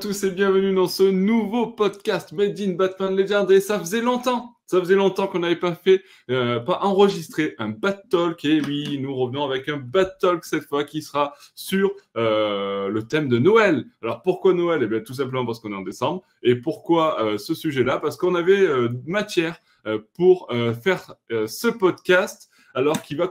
Tous et bienvenue dans ce nouveau podcast Made in Batman Legend. Et ça faisait longtemps, ça faisait longtemps qu'on n'avait pas fait, euh, pas enregistré un Bat Talk. Et oui, nous revenons avec un Bat Talk cette fois qui sera sur euh, le thème de Noël. Alors pourquoi Noël? Eh bien tout simplement parce qu'on est en décembre. Et pourquoi euh, ce sujet-là? Parce qu'on avait matière pour faire ce podcast alors qui va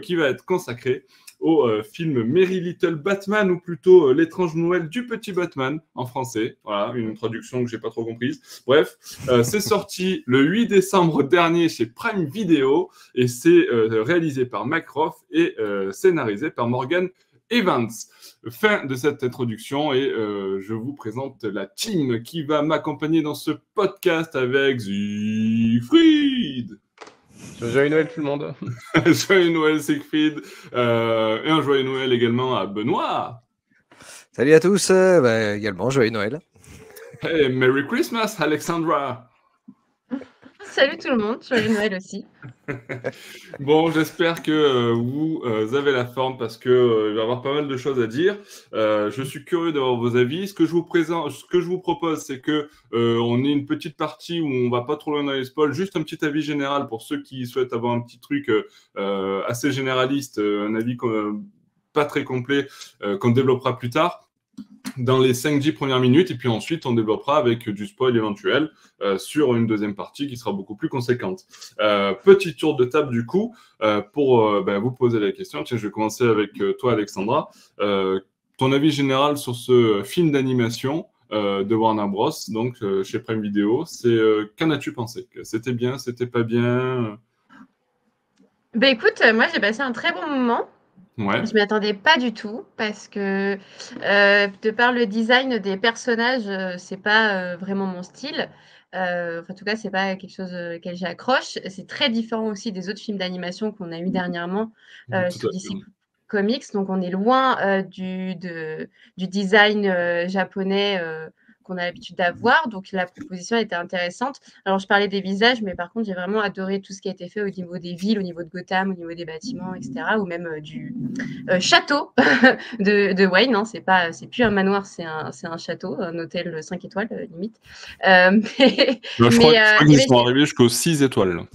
qui va être consacré au euh, film Merry Little Batman, ou plutôt euh, L'étrange Noël du petit Batman en français. Voilà, une traduction que j'ai pas trop comprise. Bref, euh, c'est sorti le 8 décembre dernier chez Prime Video et c'est réalisé par Macroft et scénarisé par Morgan Evans. Fin de cette introduction et je vous présente la team qui va m'accompagner dans ce podcast avec Siegfried. Joyeux Noël tout le monde. joyeux Noël Siegfried. Euh, et un joyeux Noël également à Benoît. Salut à tous. Euh, bah, également joyeux Noël. Et Merry Christmas Alexandra. Salut tout le monde, joyeux Noël aussi. bon, j'espère que euh, vous euh, avez la forme parce que euh, il va y avoir pas mal de choses à dire. je suis curieux d'avoir vos avis. Ce que je vous présente, ce que je vous propose, c'est que on ait une petite partie où on va pas trop loin dans les spoils, juste un petit avis général pour ceux qui souhaitent avoir un petit truc assez généraliste, un avis pas très complet qu'on développera plus tard dans les 5-10 premières minutes, et puis ensuite on développera avec du spoil éventuel euh, sur une deuxième partie qui sera beaucoup plus conséquente. Euh, petit tour de table du coup, euh, pour ben, vous poser la question. Tiens, je vais commencer avec toi Alexandra. ton avis général sur ce film d'animation de Warner Bros, donc chez Prime Video, c'est qu'en as-tu pensé? C'était bien, c'était pas bien? Ben écoute, moi j'ai passé un très bon moment. Ouais. Je m'y attendais pas du tout parce que euh, de par le design des personnages, euh, c'est pas euh, vraiment mon style. en tout cas, c'est pas quelque chose auquel j'accroche. C'est très différent aussi des autres films d'animation qu'on a eu dernièrement sur DC Comics. Donc, on est loin du, du design japonais qu'on a l'habitude d'avoir. Donc la proposition était intéressante. Alors je parlais des visages, mais par contre j'ai vraiment adoré tout ce qui a été fait au niveau des villes, au niveau de Gotham, au niveau des bâtiments, etc. Ou même euh, du euh, château de, de, Wayne. Hein. C'est pas, c'est plus un manoir, c'est un, c'est un château, un hôtel 5 étoiles euh, limite. mais, je crois, qu'ils sont arrivés jusqu'aux 6 étoiles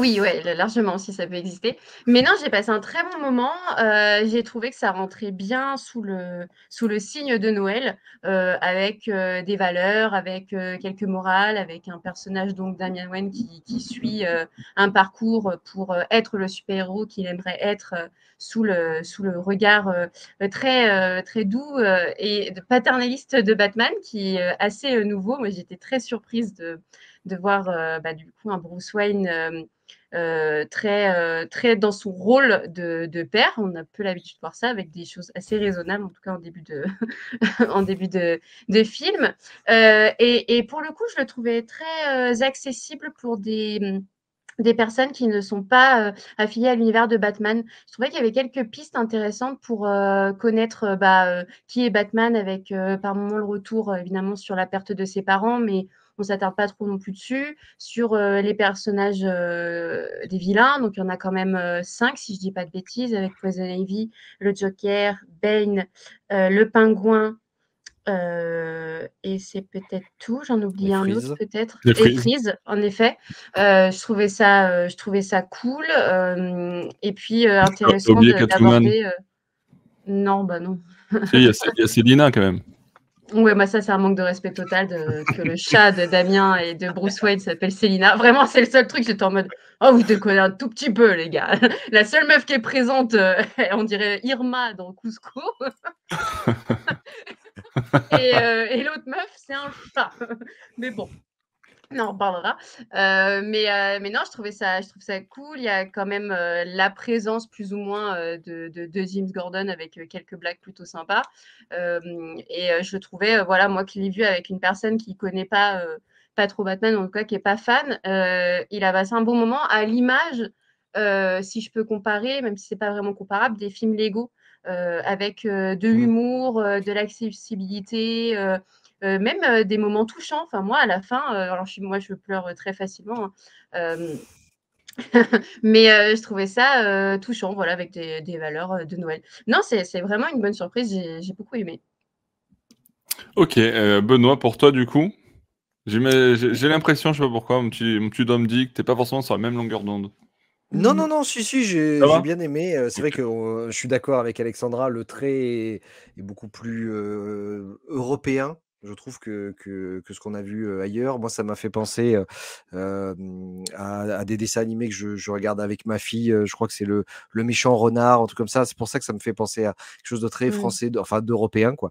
oui, ouais, largement aussi, ça peut exister. Mais non, j'ai passé un très bon moment. Euh, j'ai trouvé que ça rentrait bien sous le, sous le signe de Noël, euh, avec euh, des valeurs, avec quelques morales, avec un personnage, donc Damien Wayne, qui, qui suit un parcours pour être le super-héros qu'il aimerait être sous, le, sous le regard très, très doux et paternaliste de Batman, qui est assez nouveau. Moi, j'étais très surprise de de voir euh, bah, du coup un Bruce Wayne euh, euh, très, très dans son rôle de, père. On a peu l'habitude de voir ça avec des choses assez raisonnables, en tout cas en début de, en début de, film. Et, pour le coup, je le trouvais très accessible pour des des personnes qui ne sont pas affiliées à l'univers de Batman. Je trouvais qu'il y avait quelques pistes intéressantes pour connaître bah, qui est Batman, avec par moment le retour évidemment sur la perte de ses parents, mais on s'attarde pas trop non plus dessus. Sur euh, les personnages euh, des vilains, donc il y en a quand même euh, cinq, si je dis pas de bêtises, avec Poison Ivy, le Joker, Bane, le Pingouin, et c'est peut-être tout. J'en oublie un autre peut-être. Et Freeze, en effet. je trouvais ça, je trouvais ça cool. et puis intéressant d'aborder. Non, bah non. Il y, a Célina quand même. Ouais, moi, ça, c'est un manque de respect total de, que le chat de Damien et de Bruce Wayne s'appelle Célina. Vraiment, c'est le seul truc, j'étais en mode Oh, vous déconnez un tout petit peu, les gars. La seule meuf qui est présente, euh, on dirait Irma dans Cusco. et, euh, et l'autre meuf, c'est un chat. Mais bon, non, on parlera. Euh, mais, euh, mais non, je trouvais ça, je trouve ça cool. Il y a quand même euh, la présence plus ou moins de, de, James Gordon avec quelques blagues plutôt sympas. et je trouvais, voilà, moi qui l'ai vu avec une personne qui ne connaît pas, pas trop Batman, en tout cas qui n'est pas fan, il a passé un bon moment à l'image, si je peux comparer, même si ce n'est pas vraiment comparable, des films Lego. avec de mmh. l'humour, de l'accessibilité, même euh, des moments touchants. Enfin, moi, à la fin, euh, alors je, moi, je pleure très facilement. Hein, mais je trouvais ça touchant, voilà, avec des, valeurs de Noël. Non, c'est vraiment une bonne surprise. J'ai beaucoup aimé. Ok, euh, Benoît, pour toi, du coup, j'ai l'impression, je sais pas pourquoi, mon petit, mon petit Dom dit que t'es pas forcément sur la même longueur d'onde. Non, non, non, si, si, j'ai bien aimé. euh, C'est vrai que euh, je suis d'accord avec Alexandra, le trait est, est beaucoup plus euh, européen, je trouve, que, que, que ce qu'on a vu ailleurs. Moi, ça m'a fait penser euh, euh, à, à des dessins animés que je, je regarde avec ma fille. Je crois que c'est le, le méchant renard, un truc comme ça. C'est pour ça que ça me fait penser à quelque chose de très Mm. français, de- enfin d'européen, quoi.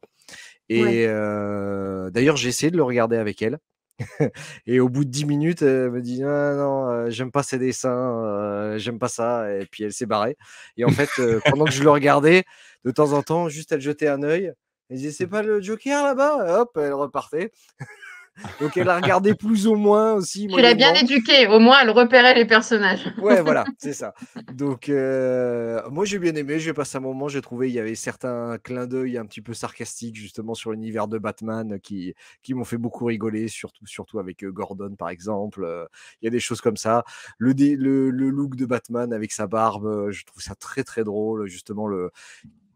Et Ouais. euh, d'ailleurs, j'ai essayé de le regarder avec elle. Et au bout de 10 minutes, elle me dit: «Non, non, j'aime pas ces dessins, j'aime pas ça» et puis elle s'est barrée. Et en fait, pendant que je le regardais, de temps en temps, juste elle jetait un œil, elle disait: «C'est pas le Joker là-bas?» hop, elle repartait. Donc elle a regardé plus ou moins aussi, Tu l'as bien éduquée, au moins elle repérait les personnages. Ouais, voilà, c'est ça. Donc, heu, moi j'ai bien aimé, j'ai passé un moment, j'ai trouvé il y avait certains clins d'œil un petit peu sarcastiques justement sur l'univers de Batman qui qui m'ont fait beaucoup rigoler, surtout surtout avec, heu, Gordon par exemple, heu, il y a des choses comme ça. Le le le look de Batman avec sa barbe, je trouve ça très, très drôle, justement le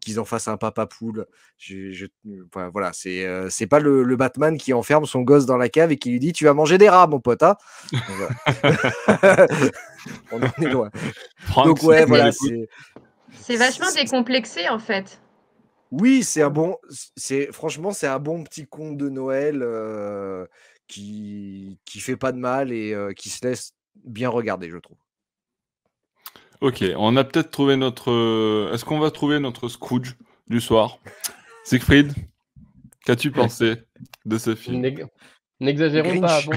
qu'ils en fassent un papa poule. J'ai je enfin voilà, c'est, c'est pas le le Batman qui enferme son gosse dans la cave et qui lui dit: «Tu vas manger des rats mon pote, hein». Donc voilà. On en est loin. Franck, Donc ouais, voilà, c'est C'est vachement décomplexé en fait. oui, c'est un bon c'est franchement, c'est un bon petit conte de Noël, heu, qui qui fait pas de mal et heu, qui se laisse bien regarder, je trouve. Ok, on a peut-être trouvé notre. euh, Est-ce qu'on va trouver notre Scrooge du soir? Siegfried, qu'as-tu pensé de ce film? N'ex- N'exagérons pas. Bon,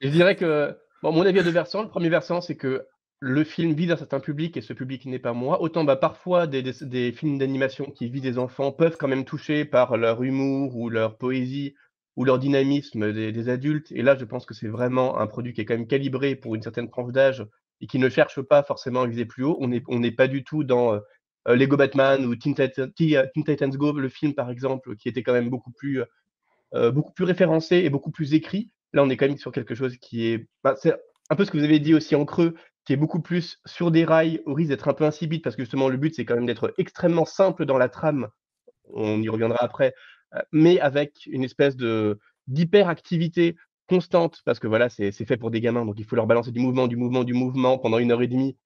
je dirais que, bon, mon avis a deux versants. Le premier versant, c'est que le film vise un certain public et ce public n'est pas moi. Autant bah, parfois des, des- des films d'animation qui visent des enfants peuvent quand même toucher par leur humour ou leur poésie ou leur dynamisme des, des adultes. Et là, je pense que c'est vraiment un produit qui est quand même calibré pour une certaine tranche d'âge et qui ne cherche pas forcément à viser plus haut. On n'est pas du tout dans euh, euh, Lego Batman ou Titan- Teen- Titans Go, le film par exemple, qui était quand même beaucoup plus euh, beaucoup plus référencé et beaucoup plus écrit. Là, on est quand même sur quelque chose qui est. bah, c'est un peu ce que vous avez dit aussi en creux, qui est beaucoup plus sur des rails, au risque d'être un peu insipide, parce que justement, le but, c'est quand même d'être extrêmement simple dans la trame. On y reviendra après, euh, mais avec une espèce de d'hyperactivité constante, parce que voilà, c'est fait pour des gamins, donc il faut leur balancer du mouvement, du mouvement, du mouvement pendant une heure et demie,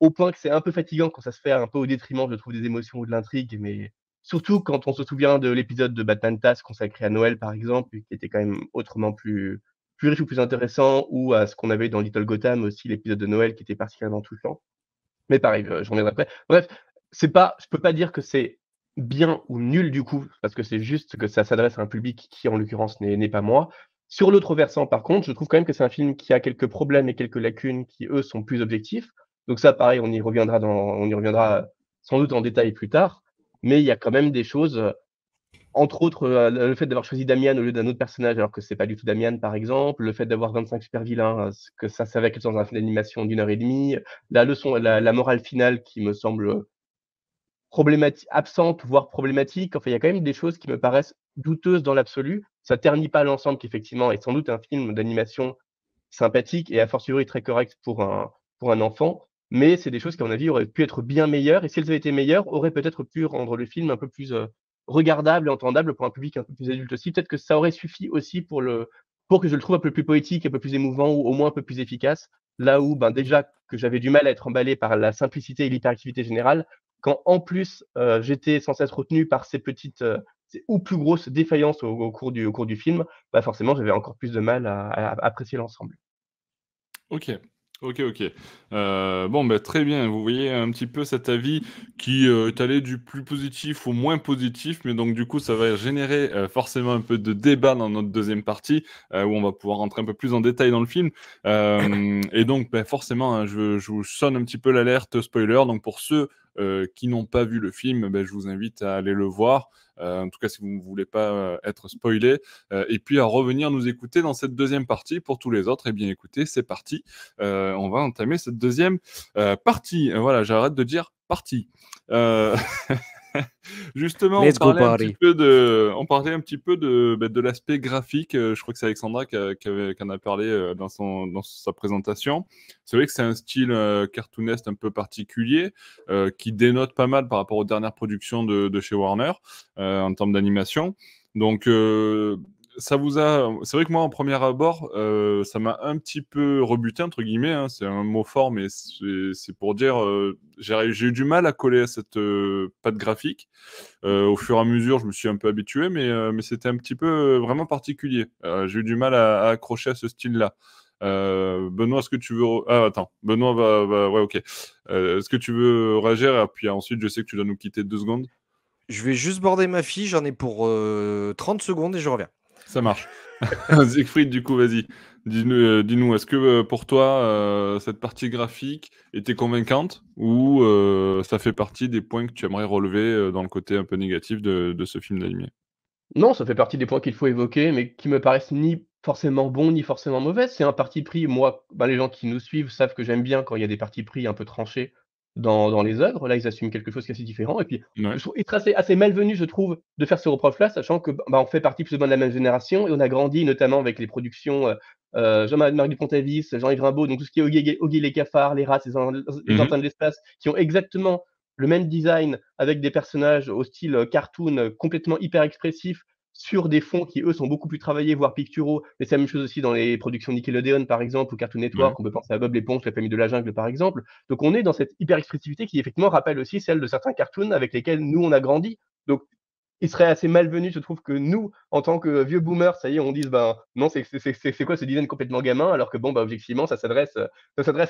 au point que c'est un peu fatigant quand ça se fait un peu au détriment, je trouve, des émotions ou de l'intrigue, mais surtout quand on se souvient de l'épisode de Batman TAS consacré à Noël, par exemple, qui était quand même autrement plus, plus riche ou plus intéressant, ou à ce qu'on avait dans Little Gotham aussi, l'épisode de Noël qui était particulièrement touchant. Mais pareil, euh, je reviendrai après. Bref, c'est pas, je peux pas dire que c'est bien ou nul du coup, parce que c'est juste que ça s'adresse à un public qui, en l'occurrence, n'est pas moi. Sur l'autre versant, par contre, je trouve quand même que c'est un film qui a quelques problèmes et quelques lacunes qui, eux, sont plus objectifs. Donc ça, pareil, on y reviendra dans, on y reviendra sans doute en détail plus tard. Mais il y a quand même des choses, euh, entre autres, euh, le fait d'avoir choisi Damian au lieu d'un autre personnage, alors que c'est pas du tout Damian, par exemple, le fait d'avoir 25 super vilains, euh, que ça savait être dans un film d'animation d'une heure et demie, la leçon, la morale finale qui me semble problématique, absente, voire problématique. Enfin, il y a quand même des choses qui me paraissent douteuses dans l'absolu. Ça ternit pas l'ensemble qui, effectivement, est sans doute un film d'animation sympathique et a fortiori très correct pour un, pour un enfant. Mais c'est des choses qui, à mon avis, auraient pu être bien meilleures. Et si elles avaient été meilleures, auraient peut-être pu rendre le film un peu plus euh, regardable et entendable pour un public un peu plus adulte aussi. Peut-être que ça aurait suffi aussi pour, le, pour que je le trouve un peu plus poétique, un peu plus émouvant ou au moins un peu plus efficace. Là où, ben, déjà, que j'avais du mal à être emballé par la simplicité et l'hyperactivité générale, quand en plus euh, j'étais censé être retenu par ces petites euh, ou plus grosses défaillances au, cours du, film, bah forcément j'avais encore plus de mal à, apprécier l'ensemble. Ok, ok, ok. Euh, bon, bah, très bien. Vous voyez un petit peu cet avis qui euh, est allé du plus positif au moins positif, mais donc du coup, ça va générer euh, forcément un peu de débat dans notre deuxième partie, où on va pouvoir rentrer un peu plus en détail dans le film. Et donc, bah, forcément, hein, je, je vous sonne un petit peu l'alerte spoiler. Donc, pour ceux qui n'ont pas vu le film, bah, je vous invite à aller le voir. Euh, en tout cas, si vous ne voulez pas euh, être spoilé, Euh, et puis à revenir nous écouter dans cette deuxième partie. Pour tous les autres, eh bien écoutez, c'est parti. Euh, on va entamer cette deuxième euh, partie. Euh, voilà, j'arrête de dire partie. Justement, Let's on parlait, un petit peu de, on parlait un petit peu de, bah, de l'aspect graphique. Euh, Je crois que c'est Alexandra qui, a- qui avait- qui en a parlé euh, dans, son, dans sa présentation. C'est vrai que c'est un style euh, cartooneste un peu particulier euh, qui dénote pas mal par rapport aux dernières productions de, de chez Warner euh, en termes d'animation. Donc, euh, ça vous a. C'est vrai que moi, en premier abord, euh, ça m'a un petit peu rebuté, entre guillemets. hein, c'est un mot fort, mais c'est pour dire. euh, j'ai eu du mal à coller à cette euh, patte graphique. Euh, au fur et à mesure, je me suis un peu habitué, mais, mais c'était un petit peu vraiment particulier. J'ai eu du mal à, accrocher à ce style-là. Benoît, est-ce que tu veux. Ah, attends. Benoît va. Ouais, ok. Est-ce que tu veux réagir? Et puis ensuite, je sais que tu dois nous quitter deux secondes. Je vais juste border ma fille, j'en ai pour euh, 30 secondes et je reviens. Ça marche. Siegfried, du coup, vas-y. Dis-nous, euh, est-ce que euh, pour toi, euh, cette partie graphique était convaincante ou ça fait partie des points que tu aimerais relever dans le côté un peu négatif de, de ce film d'animé? Non, ça fait partie des points qu'il faut évoquer, mais qui me paraissent ni forcément bons, ni forcément mauvais. C'est un parti pris, moi, bah, les gens qui nous suivent savent que j'aime bien quand il y a des partis pris un peu tranchés dans dans les œuvres. Là, ils assument quelque chose qui est assez différent et puis Ouais. je trouve assez assez malvenu, je trouve, de faire ce reproche-là, sachant que, bah, on fait partie plus ou moins de la même génération et on a grandi notamment avec les productions, heu heu, Jean-Marie Pontavis, Jean-Yves Rimbaud, donc tout ce qui est Oggy les cafards, les rats, les les Mmh enfants de l'espace, qui ont exactement le même design avec des personnages au style, heu, cartoon, heu, complètement hyper expressifs, sur des fonds qui, eux, sont beaucoup plus travaillés, voire picturaux. Mais c'est la même chose aussi dans les productions Nickelodeon, par exemple, ou Cartoon. Network. On peut penser à Bob l'éponge, La famille de la jungle, par exemple. Donc on est dans cette hyper expressivité qui, effectivement, rappelle aussi celle de certains cartoons avec lesquels nous, on a grandi. Donc il serait assez malvenu, je trouve, que nous, en tant que vieux boomers, ça y est, on dise: «Ben, non, c'est c'est c'est c'est quoi ce design complètement gamin?» alors que bon, bah, objectivement, ça s'adresse,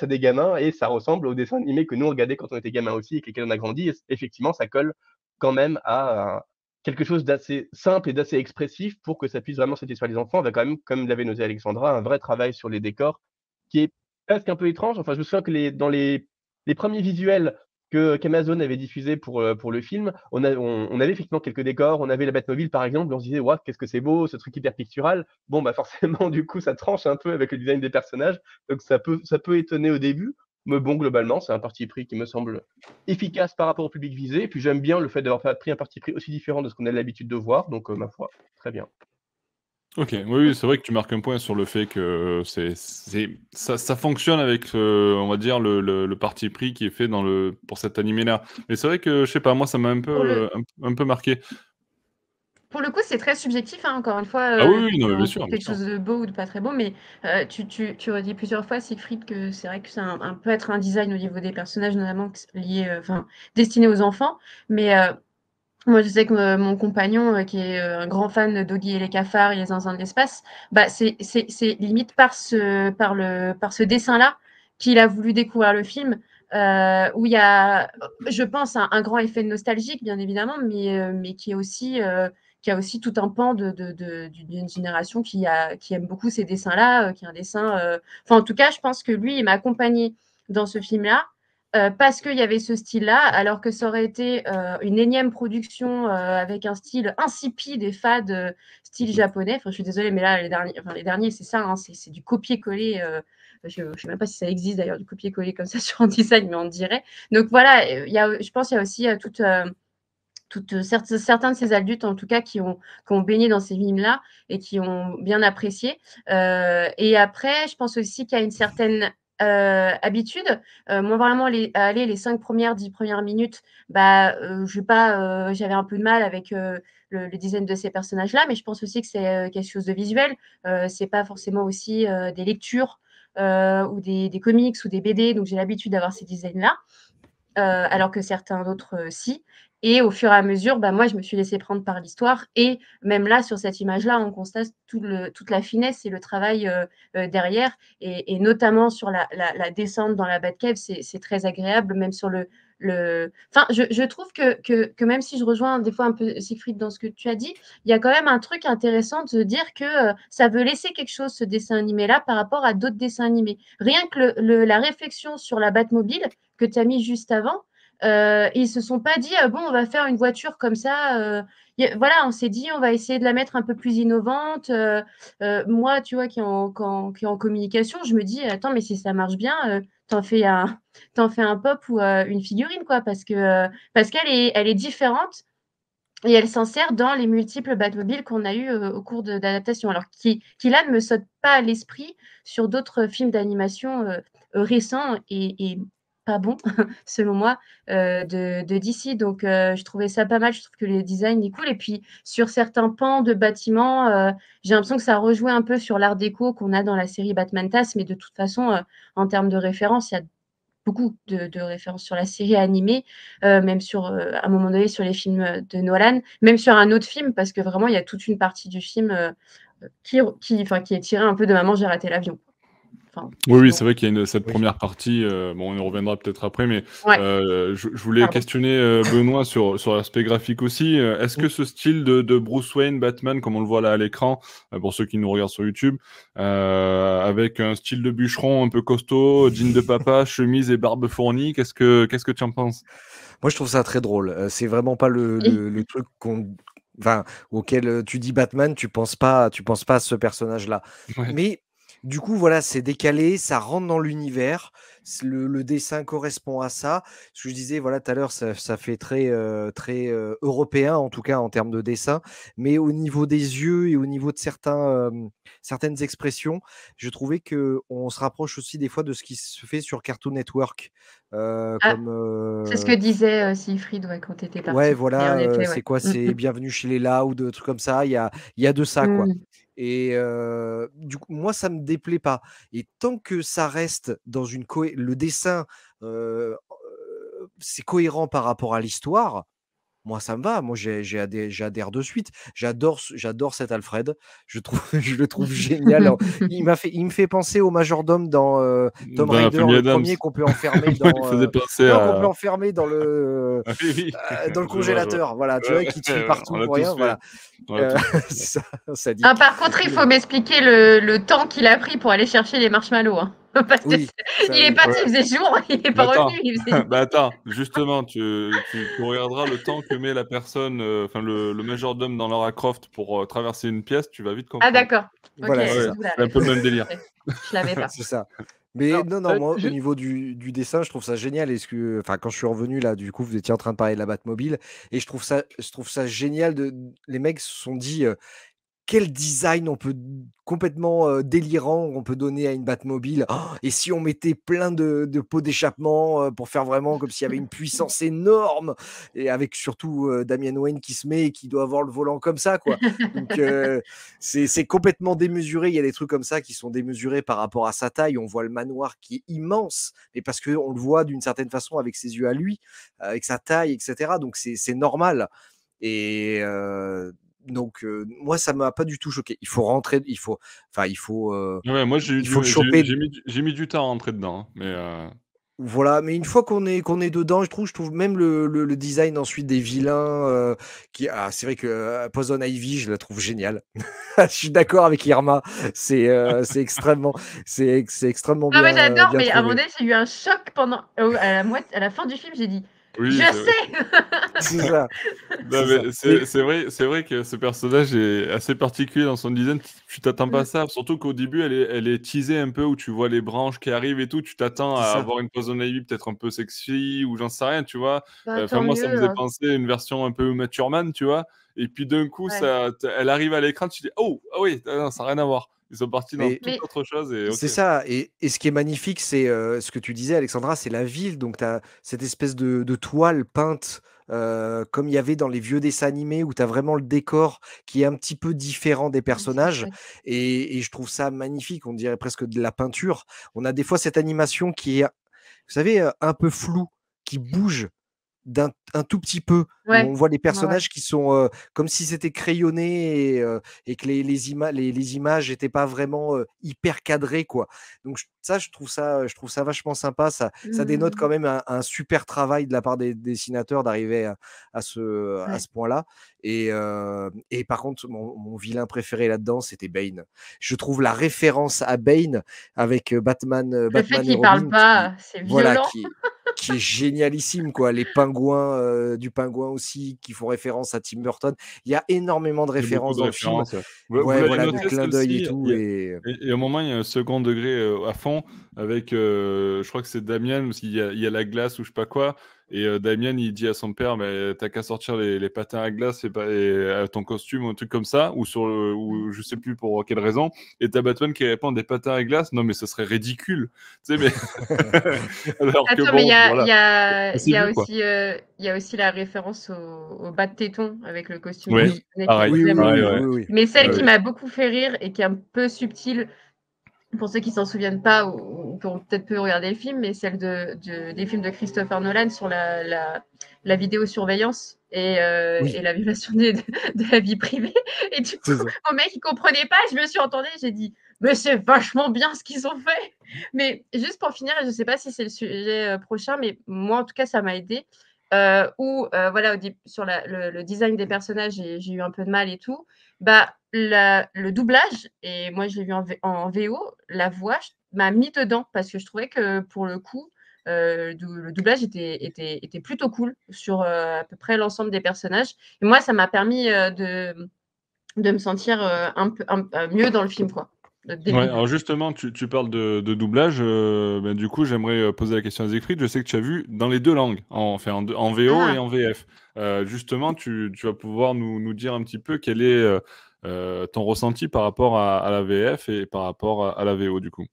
à des gamins et ça ressemble aux dessins animés que nous, on regardait quand on était gamin aussi et avec lesquels on a grandi et effectivement, ça colle quand même à quelque chose d'assez simple et d'assez expressif pour que ça puisse vraiment satisfaire les enfants. Avec quand même, comme l'avait noté Alexandra, un vrai travail sur les décors qui est presque un peu étrange. Enfin, je me souviens que les dans les les premiers visuels que qu'Amazon avait diffusés pour, heu, pour le film, on a on on avait effectivement quelques décors. On avait la Batmobile, par exemple, et on se disait: «Waouh, qu'est-ce que c'est beau, ce truc hyper pictural». Bon, bah, forcément, du coup, ça tranche un peu avec le design des personnages, donc ça peut ça peut étonner au début, mais bon, globalement, c'est un parti pris qui me semble efficace par rapport au public visé et puis j'aime bien le fait d'avoir fait pris un parti pris aussi différent de ce qu'on a l'habitude de voir, donc heu, ma foi, très bien. Ok, oui, oui, c'est vrai que tu marques un point sur le fait que c'est, c'est, ça, ça fonctionne avec, euh, on va dire, le, le, le parti pris qui est fait dans le, pour cet animé-là. Mais c'est vrai que, je sais pas, moi, ça m'a un peu, euh, un peu marqué. Pour le coup, c'est très subjectif, hein, encore une fois. Ah euh, oui, non, mais bien sûr, bien Quelque sûr. chose de beau ou de pas très beau, mais euh, tu, tu, tu redis plusieurs fois, Siegfried, que c'est vrai que c'est un, un- peut être un design au niveau des personnages, notamment lié, euh, enfin, destiné aux enfants. Mais euh, moi, je sais que mon compagnon, qui est un grand fan de Doggy et les cafards et les zinzins de l'espace, bah, c'est limite par ce, par le, par ce dessin-là qu'il a voulu découvrir le film. euh, où il y a, je pense, un, un grand effet nostalgique, bien évidemment, mais, mais qui est aussi euh, qui a aussi tout un pan de, de, de- d'une génération qui, a, qui aime beaucoup ces dessins-là, euh, qui est un dessin. euh, Enfin, en tout cas, je pense que lui, il m'a accompagné dans ce film-là euh, parce qu'il y avait ce style-là, alors que ça aurait été une énième production avec un style insipide et fade, style japonais. Enfin, je suis désolée, mais là, les derniers, les derniers c'est ça, hein, c'est, du copier-coller. je ne sais même pas si ça existe d'ailleurs, du copier-coller comme ça sur un design, mais on dirait. Donc voilà, il y a, je pense qu'il y a aussi toute. Euh, certains de ces adultes, en tout cas, qui ont, baigné dans ces films-là et qui ont bien apprécié. Euh, et après, je pense aussi qu'il y a une certaine euh, habitude. Moi, vraiment, les, aller les cinq premières, dix premières minutes, bah, j'avais un peu de mal avec le, design de ces personnages-là, mais je pense aussi que c'est quelque chose de visuel. C'est pas forcément aussi des lectures ou des, des comics ou des BD, donc j'ai l'habitude d'avoir ces designs-là, alors que certains d'autres, si. Et au fur et à mesure, bah, moi, je me suis laissée prendre par l'histoire. Et même là, sur cette image-là, on constate toute la finesse et le travail euh, euh, derrière. Et, notamment sur la, descente dans la Batcave, c'est très agréable, même sur le. Enfin, je, trouve que, même si je rejoins des fois un peu Siegfried dans ce que tu as dit, il y a quand même un truc intéressant de dire que euh, ça veut laisser quelque chose, ce dessin animé-là, par rapport à d'autres dessins animés. Rien que la réflexion sur la Batmobile que tu as mis juste avant, euh, ils se sont pas dit, ah bon, on va faire une voiture comme ça. euh, voilà, on s'est dit, on va essayer de la mettre un peu plus innovante. euh, moi, tu vois, qui est en, communication, je me dis, attends, mais si ça marche bien, t'en fais un, pop ou une figurine, quoi, parce que parce qu'elle est, elle est différente et elle s'insère dans les multiples Batmobiles qu'on a eu au cours d'adaptation. Alors qui, qui là ne me saute pas à l'esprit sur d'autres films d'animation récents et, et bon, selon moi, de, de DC. Donc, je trouvais ça pas mal. Je trouve que les designs est cool. Et puis, sur certains pans de bâtiments, j'ai l'impression que ça rejouait un peu sur l'art déco qu'on a dans la série Batman TAS. Mais de toute façon, en termes de référence, il y a beaucoup de, références sur la série animée, même sur, à un moment donné, sur les films de Nolan, même sur un autre film, parce que vraiment, il y a toute une partie du film qui, qui, qui est tirée un peu de Maman, j'ai raté l'avion oui, oui, c'est vrai qu'il y a une, cette première partie. Euh, bon, on y reviendra peut-être après, mais euh, je, voulais questionner euh, Benoît sur, sur l'aspect graphique aussi. Est-ce que ce style de, de, Bruce Wayne, Batman, comme on le voit là à l'écran, pour ceux qui nous regardent sur YouTube, avec un style de bûcheron un peu costaud, jean de papa, chemise et barbe fournie, qu'est-ce que qu'est-ce que tu en penses? Moi, je trouve ça très drôle. C'est vraiment pas le, le, truc qu'on Enfin, auquel tu dis Batman, tu penses pas, tu penses pas à ce personnage-là. Mais du coup, voilà, c'est décalé, ça rentre dans l'univers. Le, dessin correspond à ça. Ce que je disais, voilà, tout à l'heure, ça, fait très, euh, très euh, européen, en tout cas en termes de dessin. Mais au niveau des yeux et au niveau de certains, certaines expressions, je trouvais qu'on se rapproche aussi des fois de ce qui se fait sur Cartoon Network. Euh, ah, c'est ce que disait Siegfried quand tu étais parti. Ouais, voilà, c'est quoi? Mmh, C'est mmh. Bienvenue chez les Loud, trucs comme ça. Il y a, y a de ça, quoi. Et du coup, moi, ça me déplaît pas. Et tant que ça reste dans une le dessin, c'est cohérent par rapport à l'histoire, moi, ça me va. Moi, j'adhère de suite. J'adore, j'adore cet Alfred. Je trouve, je le trouve génial. il m'a fait, il me fait penser au majordome dans euh, Tom Raider, le premier qu'on peut enfermer dans. il penser à... peut enfermer dans le, ah euh, dans le congélateur. Voilà, tu vois, qui tue partout pour rien. Voilà. Euh, ça, ça dit. Ah, par contre, il faut m'expliquer le, le temps qu'il a pris pour aller chercher les marshmallows. Hein. Parce il est parti, il faisait jour, il n'est pas revenu. Il faisait... bah attends, justement, tu, tu, regarderas le temps que met la personne, euh, enfin le, le majordome dans Lara Croft pour euh, traverser une pièce, tu vas vite ah, comprendre. Ah d'accord. Voilà, c'est un peu le même délire. Je l'avais pas. c'est ça. Mais non, non, euh, moi, au niveau du, du, dessin, je trouve ça génial. Est-ce que, enfin, quand je suis revenu là, du coup, vous étiez en train de parler de la Batmobile, et je trouve ça, je trouve ça génial. De, les mecs se sont dit, quel design on peut complètement délirant on peut donner à une Batmobile? Oh, et si on mettait plein de, pots d'échappement pour faire vraiment comme s'il y avait une puissance énorme et avec surtout Damien Wayne qui se met et qui doit avoir le volant comme ça quoi. Donc c'est complètement démesuré. Il y a des trucs comme ça qui sont démesurés par rapport à sa taille. On voit le manoir qui est immense, mais parce que on le voit d'une certaine façon avec ses yeux à lui, avec sa taille, etc. Donc c'est normal. Et donc moi ça m'a pas du tout choqué. Il faut rentrer, il faut, enfin il faut. ouais, moi j'ai choper. J'ai mis, du temps à rentrer dedans, hein, mais. Voilà, mais une fois qu'on est qu'on est dedans, je trouve, je trouve même le, le, design ensuite des vilains, qui, ah, c'est vrai que Poison Ivy, je la trouve géniale. je suis d'accord avec Irma, c'est c'est extrêmement, c'est extrêmement bien. Ah mais j'adore, mais à un moment donné, j'ai eu un choc pendant, à la, à la fin du film, j'ai dit je sais. c'est vrai, c'est vrai que ce personnage est assez particulier dans son design. Tu t'attends pas à mm. ça, surtout qu'au début, elle est, elle est teasée un peu où tu vois les branches qui arrivent et tout. Tu t'attends à avoir une Poison Ivy peut-être un peu sexy ou j'en sais rien, tu vois. Bah, euh, enfin, moi, ça me faisait hein. penser à une version un peu Mature Man, tu vois. Et puis d'un coup, ça, elle arrive à l'écran, tu dis oh, ah oui, ah ça n'a rien à voir. Ils sont partis dans toute autre chose. C'est ça. Et, ce qui est magnifique, c'est euh, ce que tu disais, Alexandra, c'est la ville. Donc, tu as cette espèce de, toile peinte. Euh, comme il y avait dans les vieux dessins animés où tu as vraiment le décor qui est un petit peu différent des personnages. Et, je trouve ça magnifique, on dirait presque de la peinture. On a des fois cette animation qui est, vous savez, euh, un peu floue, qui bouge d'un un tout petit peu. On voit les personnages qui sont comme si c'était crayonné et, et, que les, les, les, les images n'étaient pas vraiment hyper cadrées. Quoi. Donc ça, je trouve ça, je trouve ça vachement sympa. Ça, ça dénote quand mmh. même un, super travail de la part des dessinateurs d'arriver à, ce, à ce point-là. Et, et, par contre, mon, vilain préféré là-dedans, c'était Bane. Je trouve la référence à Bane avec Batman. Le Batman fait parle pas, c'est violent. Voilà, qui, qui est génialissime, quoi. Les pingouins euh, du pingouin aussi qui font référence à Tim Burton. Il y a énormément de références dans le film. Ouais, voilà, clin d'œil et tout. Et... et... au moment, il y a un second degré à fond fond avec, euh, je crois que c'est Damien, parce qu'il y, a- il y a la glace ou je sais pas quoi. Et euh, Damien, il dit à son père, mais t'as qu'à sortir les, les patins à glace et, pas, et euh, ton costume ou un truc comme ça, ou sur le, ou je sais plus pour quelle raison. Et t'as Batman qui répond des patins à glace? Non, mais ce serait ridicule. Tu sais, mais. Alors que Attends, bon, mais il y a, voilà. y y aussi, euh, il y a aussi la référence au, au bas de téton avec le costume. Oui. Oui, oui, vraiment- oui, ouais, oui, oui. Mais celle qui m'a beaucoup fait rire et qui est un peu subtile, pour ceux qui s'en souviennent pas ou, ou qui ont peut-être peu regardé le film, mais celle de, de- des films de Christopher Nolan sur la, la, la vidéosurveillance et, euh, Oui. et la violation de, de la vie privée. Et du coup, mon mec, il comprenait pas, je me suis entendue, j'ai dit, mais c'est vachement bien ce qu'ils ont fait. Mais juste pour finir, et je sais pas si c'est le sujet euh, prochain, mais moi, en tout cas, ça m'a aidé. Euh, euh, voilà, sur la- le, le design des personnages, j'ai j'ai eu un peu de mal et tout. Bah, la- le doublage, et moi, je l'ai vu en, VO, la voix m'a mis dedans parce que je trouvais que pour le coup, euh, le doublage était, était, était plutôt cool sur euh, à peu près l'ensemble des personnages. Et moi, ça m'a permis euh, de, de me sentir un peu un- mieux dans le film, quoi. Ouais, alors justement, tu, tu parles de, de doublage. ben, du coup, j'aimerais poser la question à Siegfried. Je sais que tu as vu dans les deux langues, en, enfin, en, VO Ah. et en VF. Justement, tu, tu vas pouvoir nous, nous dire un petit peu quel est ton ressenti par rapport à, à la VF et par rapport à, à la VO, du coup?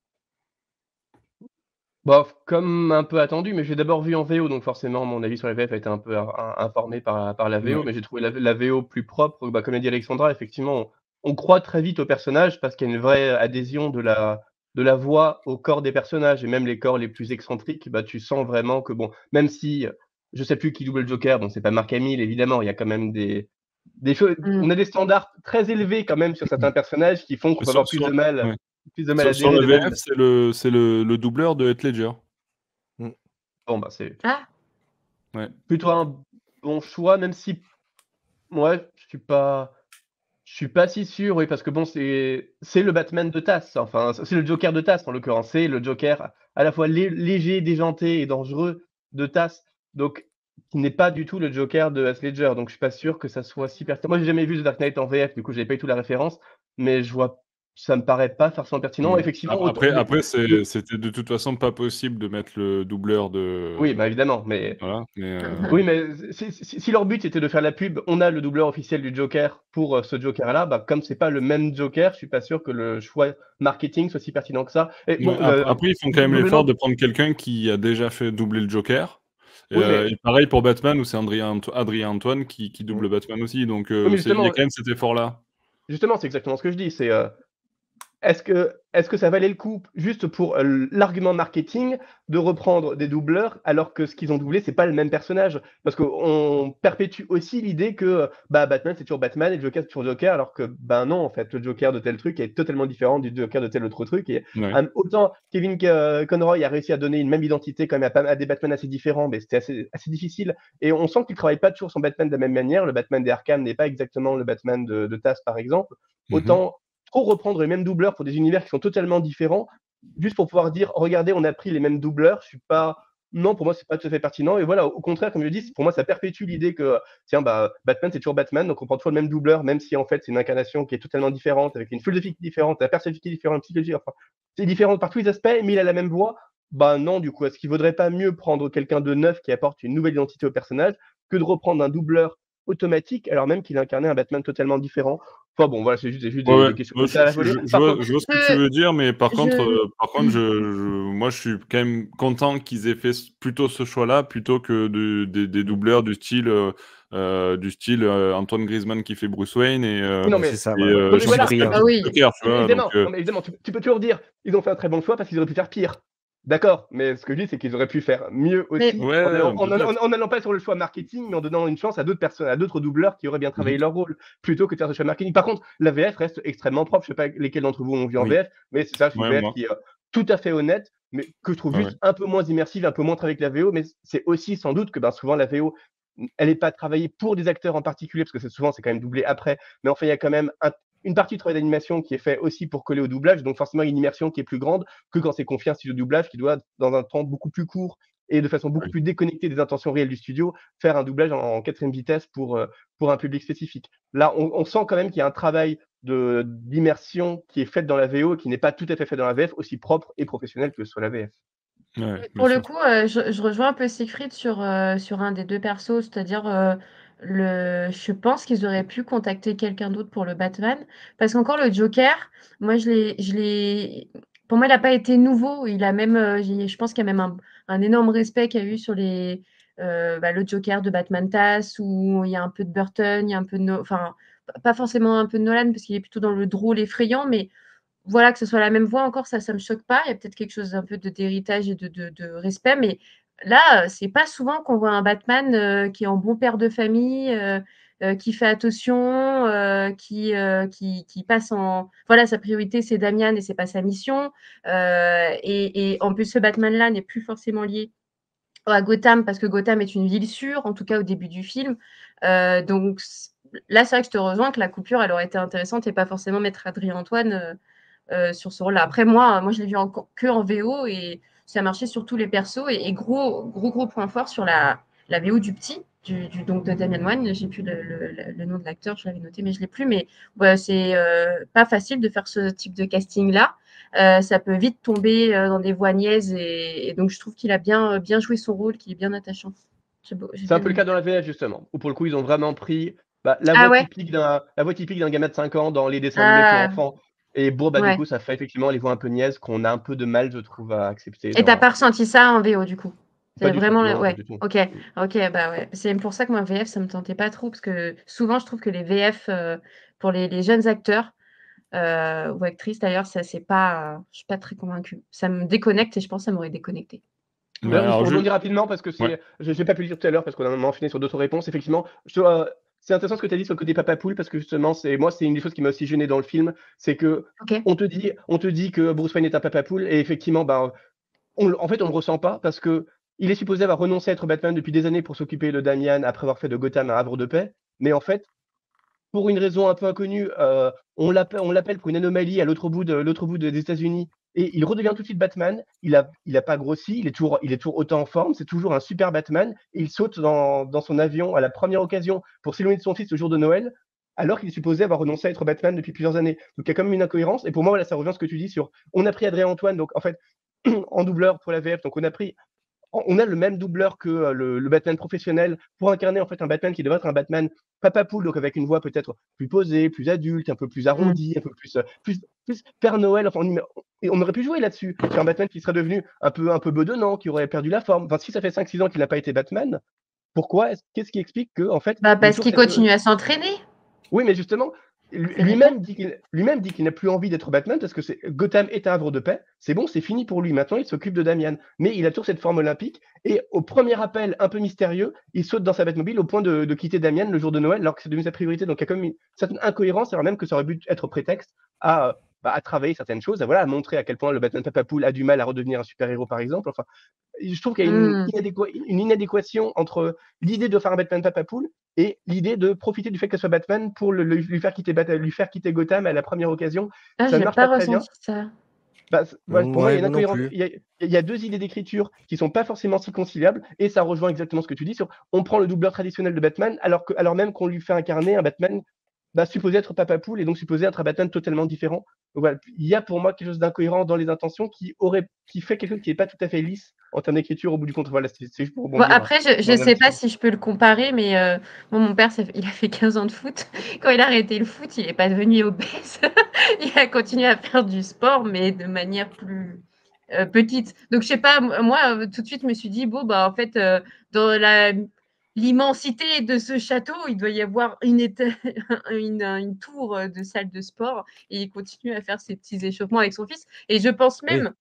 Bah, comme un peu attendu, mais j'ai d'abord vu en VO, donc forcément mon avis sur la VF a été un peu in- in- informé par, par la VO, mais j'ai trouvé la, la VO plus propre. Bah, comme l'a dit Alexandra, effectivement, on, on croit très vite au personnage parce qu'il y a une vraie adhésion de la, de la voix au corps des personnages, et même les corps les plus excentriques, bah, tu sens vraiment que, bon, même si je sais plus qui double le Joker, bon, c'est pas Mark Hamill, évidemment, il y a quand même des, des choses, Mm. on a des standards très élevés quand même sur certains personnages qui font qu'on peut avoir plus de mal, ouais. plus de mal à Sur, VF, c'est le, c'est le, le doubleur de Heath Ledger. Bon, bah, c'est Ah, plutôt un bon choix, même si ouais, je suis pas, je suis pas si sûr, oui, parce que bon, c'est c'est le Batman de Tass, enfin, c'est le Joker de Tass en l'occurrence, c'est le Joker à la fois lé- léger, déjanté et dangereux de Tass, donc qui n'est pas du tout le Joker de Heath Ledger, donc je suis pas sûr que ça soit si pertinent. Moi, j'ai jamais vu The Dark Knight en VF, du coup, j'avais pas eu tout la référence, mais je vois, ça me paraît pas forcément pertinent. Ouais. Effectivement, Après, autant- après, c'était de toute façon pas possible de mettre le doubleur de. oui, bah évidemment, mais Voilà, mais, euh, Oui, mais si, si- si leur but était de faire la pub, on a le doubleur officiel du Joker pour euh, ce Joker-là. Bah, comme c'est pas le même Joker, je suis pas sûr que le choix marketing soit si pertinent que ça. Et bon, euh, après, ils font quand même l'effort de prendre quelqu'un qui a déjà fait doubler le Joker. Oui, euh, mais- et pareil pour Batman, où c'est Adrien, Adrien Antoine qui, qui double Batman aussi. Donc, euh, Oui, il y a quand même cet effort-là. justement, c'est exactement ce que je dis. C'est euh, est-ce que est-ce que ça valait le coup juste pour euh, l'argument marketing de reprendre des doubleurs alors que ce qu'ils ont doublé c'est pas le même personnage? Parce qu'on perpétue aussi l'idée que bah Batman c'est toujours Batman et Joker c'est toujours Joker alors que ben non en fait le Joker de tel truc est totalement différent du Joker de tel autre truc et Ouais. Um, autant Kevin euh, Conroy a réussi à donner une même identité quand même à, des Batman assez différents, mais c'était assez, assez difficile. Et on sent qu'il travaille pas toujours son Batman de la même manière. Le Batman des Arkham n'est pas exactement le Batman de, de Tass, par exemple. Mhm. Autant trop reprendre les mêmes doubleurs pour des univers qui sont totalement différents, juste pour pouvoir dire, regardez, on a pris les mêmes doubleurs. Je suis pas non, pour moi, c'est pas tout à fait pertinent. Et voilà, au contraire, comme je dis, pour moi, ça perpétue l'idée que, tiens, bah, Batman, c'est toujours Batman, donc on prend toujours le même doubleur, même si en fait, c'est une incarnation qui est totalement différente, avec une philosophie différente, la perspective différente, une psychologie, enfin, c'est différent par tous les aspects, mais il a la même voix. Bah non, du coup, est-ce qu'il vaudrait pas mieux prendre quelqu'un de neuf qui apporte une nouvelle identité au personnage que de reprendre un doubleur automatique alors même qu'il incarnait un Batman totalement différent? Enfin bon, voilà, c'est juste, des, Ouais, ouais. des questions je, vois, contre, je vois ce que tu veux dire, mais par je- contre, euh, par contre, je, je- moi, je suis quand même content qu'ils aient fait plutôt ce choix-là plutôt que de- des- des doubleurs du style, euh, euh, du style euh, Antoine Griezmann qui fait Bruce Wayne et, euh, Oui, non, mais- c'est ça. voilà. euh, Ah oui. Joker, tu vois, évidemment, donc, euh, non, mais évidemment tu, tu peux toujours dire ils ont fait un très bon choix parce qu'ils auraient pu faire pire. D'accord, mais ce que je dis, c'est qu'ils auraient pu faire mieux aussi Mais- Ouais, en n'allant pas sur le choix marketing, mais en donnant une chance à d'autres personnes, à d'autres doubleurs qui auraient bien Mhm. travaillé leur rôle, plutôt que de faire ce choix marketing. Par contre, la VF reste extrêmement propre. Je sais pas lesquels d'entre vous ont vu en Oui. VF, mais c'est ça, c'est une Ouais, VF moi. qui est euh, tout à fait honnête, mais que je trouve Ouais, juste un peu moins immersive, un peu moins travaillée que la VO. Mais c'est aussi sans doute que ben, souvent la VO, elle n'est pas travaillée pour des acteurs en particulier, parce que c'est souvent c'est quand même doublé après. Mais enfin, il y a quand même un- une partie du travail d'animation qui est fait aussi pour coller au doublage, donc forcément une immersion qui est plus grande que quand c'est confié à un studio de doublage qui doit, dans un temps beaucoup plus court et de façon beaucoup plus déconnectée des intentions réelles du studio, faire un doublage en, en quatrième vitesse pour, euh, pour un public spécifique. Là, on, on sent quand même qu'il y a un travail d'immersion qui est faite dans la VO et qui n'est pas tout à fait faite dans la VF, aussi propre et professionnelle que soit la VF. Ouais, Pour le sûr. coup, euh, je, je rejoins un peu Siegfried sur, euh, sur un des deux persos, c'est-à-dire euh, le, je pense qu'ils auraient pu contacter quelqu'un d'autre pour le Batman, parce qu'encore le Joker, moi je l'ai, pour moi il n'a pas été nouveau, il a même, euh, je pense qu'il y a même un, un énorme respect qu'il y a eu sur les, euh, bah, le Joker de Batman TAS, où il y a un peu de Burton, il y a un peu de, No- pas forcément un peu de Nolan parce qu'il est plutôt dans le drôle effrayant, mais voilà, que ce soit la même voix encore, ça, ça me choque pas. Il y a peut-être quelque chose d'un peu d'héritage et de- de respect, mais là, euh, c'est pas souvent qu'on voit un Batman euh, qui est en bon père de famille, euh, qui fait attention, qui, qui, passe en. Voilà, sa priorité, c'est Damian et c'est pas sa mission. Et, en plus, ce Batman-là n'est plus forcément lié à Gotham parce que Gotham est une ville sûre, en tout cas au début du film. Donc là, c'est vrai que je te rejoins que la coupure, elle aurait été intéressante et pas forcément mettre Adrien Antoine sur ce rôle-là. Après, moi, moi, je l'ai vu que en VO et ça marchait sur tous les persos. Et, et gros, gros, gros point fort sur la, la VO du petit, du, du- donc de Damian Wan. J'ai plus le, le- le- le nom de l'acteur, je l'avais noté, mais je l'ai plus. Mais c'est euh, pas facile de faire ce type de casting-là. Euh, ça peut vite tomber euh, dans des voix niaises et, et donc je trouve qu'il a bien, bien joué son rôle, qu'il est bien attachant. C'est un peu le cas dans la VF justement, où pour le coup ils ont vraiment pris bah, la, Ah voix ouais typique d'un, la voix typique d'un gamin de 5 ans dans les dessins animés Ah, pour enfants. Et bon, bah, ouais. du coup, ça fait effectivement les voix un peu niaises qu'on a un peu de mal, je trouve, à accepter. Et t'as pas ressenti ça en VO du coup? C'est tout, vraiment non, pas ouais. tout. Ok, ok, bah ouais. C'est pour ça que moi VF ça me tentait pas trop parce que souvent je trouve que les VF euh, pour les, les jeunes acteurs euh, ou actrices d'ailleurs, ça c'est pas, je suis pas très convaincue. Ça me déconnecte et je pense que ça m'aurait déconnecté. Mais alors, je- rebondir rapidement, parce que c'est, Ouais. je n'ai pas pu le dire tout à l'heure, parce qu'on a vraiment enchaîné sur d'autres réponses. Effectivement, je, euh, c'est intéressant ce que tu as dit sur le côté papa poule, parce que justement, c'est moi, c'est une des choses qui m'a aussi gêné dans le film, c'est que on te dit, on te dit que Bruce Wayne est un papa poule, et effectivement, ben, on, en fait, on le ressent pas, parce que il est supposé avoir renoncé à être Batman depuis des années pour s'occuper de Damian après avoir fait de Gotham un havre de paix, mais en fait, pour une raison un peu inconnue, euh, on l'appelle on l'appelle pour une anomalie à l'autre bout, de, l'autre bout de- des États-Unis. Et il redevient tout de suite Batman. Il n'a a pas grossi, il est, toujours, il autant en forme. C'est toujours un super Batman. Et il saute dans, son avion à la première occasion pour s'éloigner de son fils le jour de Noël, alors qu'il est supposé avoir renoncé à être Batman depuis plusieurs années. Donc il y a quand même une incohérence. Et pour moi, voilà, ça rejoint ce que tu dis sur. On a pris Adrien Antoine, donc en fait, en doubleur pour la VF. Donc on a pris on a le même doubleur que euh, le, le Batman professionnel pour incarner en fait un Batman qui devrait être un Batman papa poule, donc avec une voix peut-être plus posée, plus adulte, un peu plus arrondie, un peu plus euh, plus, plus Père Noël. Enfin, on, y- et on aurait pu jouer là-dessus. C'est un Batman qui serait devenu un peu un peu bedonnant, qui aurait perdu la forme. Enfin, si ça fait 5-6 ans qu'il n'a pas été Batman, pourquoi est-ce- Qu'est-ce qui explique que en fait Bah parce qu'il cette- continue à s'entraîner. oui, mais justement, lui-même dit qu'il lui-même dit qu'il n'a plus envie d'être Batman parce que Gotham est un havre de paix. C'est bon, c'est fini pour lui. Maintenant, il s'occupe de Damian. Mais il a toujours cette forme olympique. Et au premier appel un peu mystérieux, il saute dans sa Batmobile au point de, de quitter Damian le jour de Noël, alors que c'est devenu sa priorité. Donc il y a quand même une certaine incohérence, alors même que ça aurait pu être prétexte à, bah, à travailler certaines choses, à, voilà, à montrer à quel point le Batman Papa Poule a du mal à redevenir un super-héros, par exemple. Enfin, je trouve qu'il y a une, Mm. inadéqua- une inadéquation entre l'idée de faire un Batman Papa Poule et l'idée de profiter du fait qu'elle soit Batman pour le- le- lui, faire quitter Bat- lui faire quitter Gotham à la première occasion. Ah, Ça marche pas pas très bien. ça. Bah, pour moi, il y a une Ouais, moi non incohérence. plus. Il y, a, il y a deux idées d'écriture qui sont pas forcément si conciliables, et ça rejoint exactement ce que tu dis sur on prend le doubleur traditionnel de Batman, alors, que, alors même qu'on lui fait incarner un Batman bah, supposé être Papa Poule et donc supposé être un Batman totalement différent. Donc voilà, il y a pour moi quelque chose d'incohérent dans les intentions qui aurait qui fait quelque chose qui n'est pas tout à fait lisse en termes d'écriture au bout du compte. Voilà, c'est c'est juste pour Bon, rebondir. après, je ne sais pas si je peux le comparer, mais euh, mon père, il a fait 15 ans de foot. Quand il a arrêté le foot, il n'est pas devenu obèse. il a continué à faire du sport, mais de manière plus euh, petite. Donc, je sais pas, moi, euh, tout de suite, je me suis dit, bon, bah, en fait, euh, dans la l'immensité de ce château, il doit y avoir une, éta- une, une tour euh, de salle de sport et il continue à faire ses petits échauffements avec son fils. Et je pense Oui. même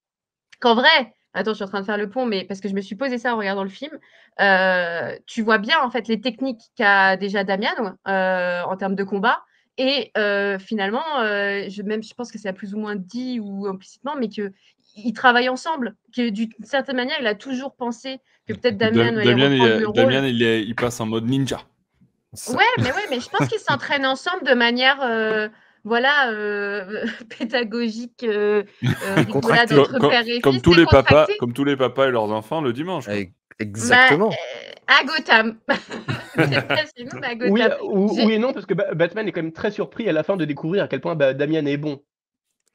qu'en vrai, attends, je suis en train de faire le pont, mais parce que je me suis posé ça en regardant le film, euh, tu vois bien en fait les techniques qu'a déjà Damian euh, en termes de combat. Et euh, finalement, je, même je pense que c'est plus ou moins dit ou implicitement, mais que ils travaillent ensemble, que d'une certaine manière, il a toujours pensé que peut-être Damien Da- Damien, il, rôle. Damien, il, est- il passe en mode ninja. Ça- Ouais, mais ouais, mais je pense qu'ils s'entraînent ensemble de manière, euh, voilà, euh, pédagogique, euh, euh, Comme, et comme fils, tous les papas, décontracté. comme tous les papas et leurs enfants le dimanche. quoi. Exactement. Bah, euh, à Gotham. À Oui, Gotham. et non, parce que Ba- Batman est quand même très surpris à la fin de découvrir à quel point bah, Damian est bon.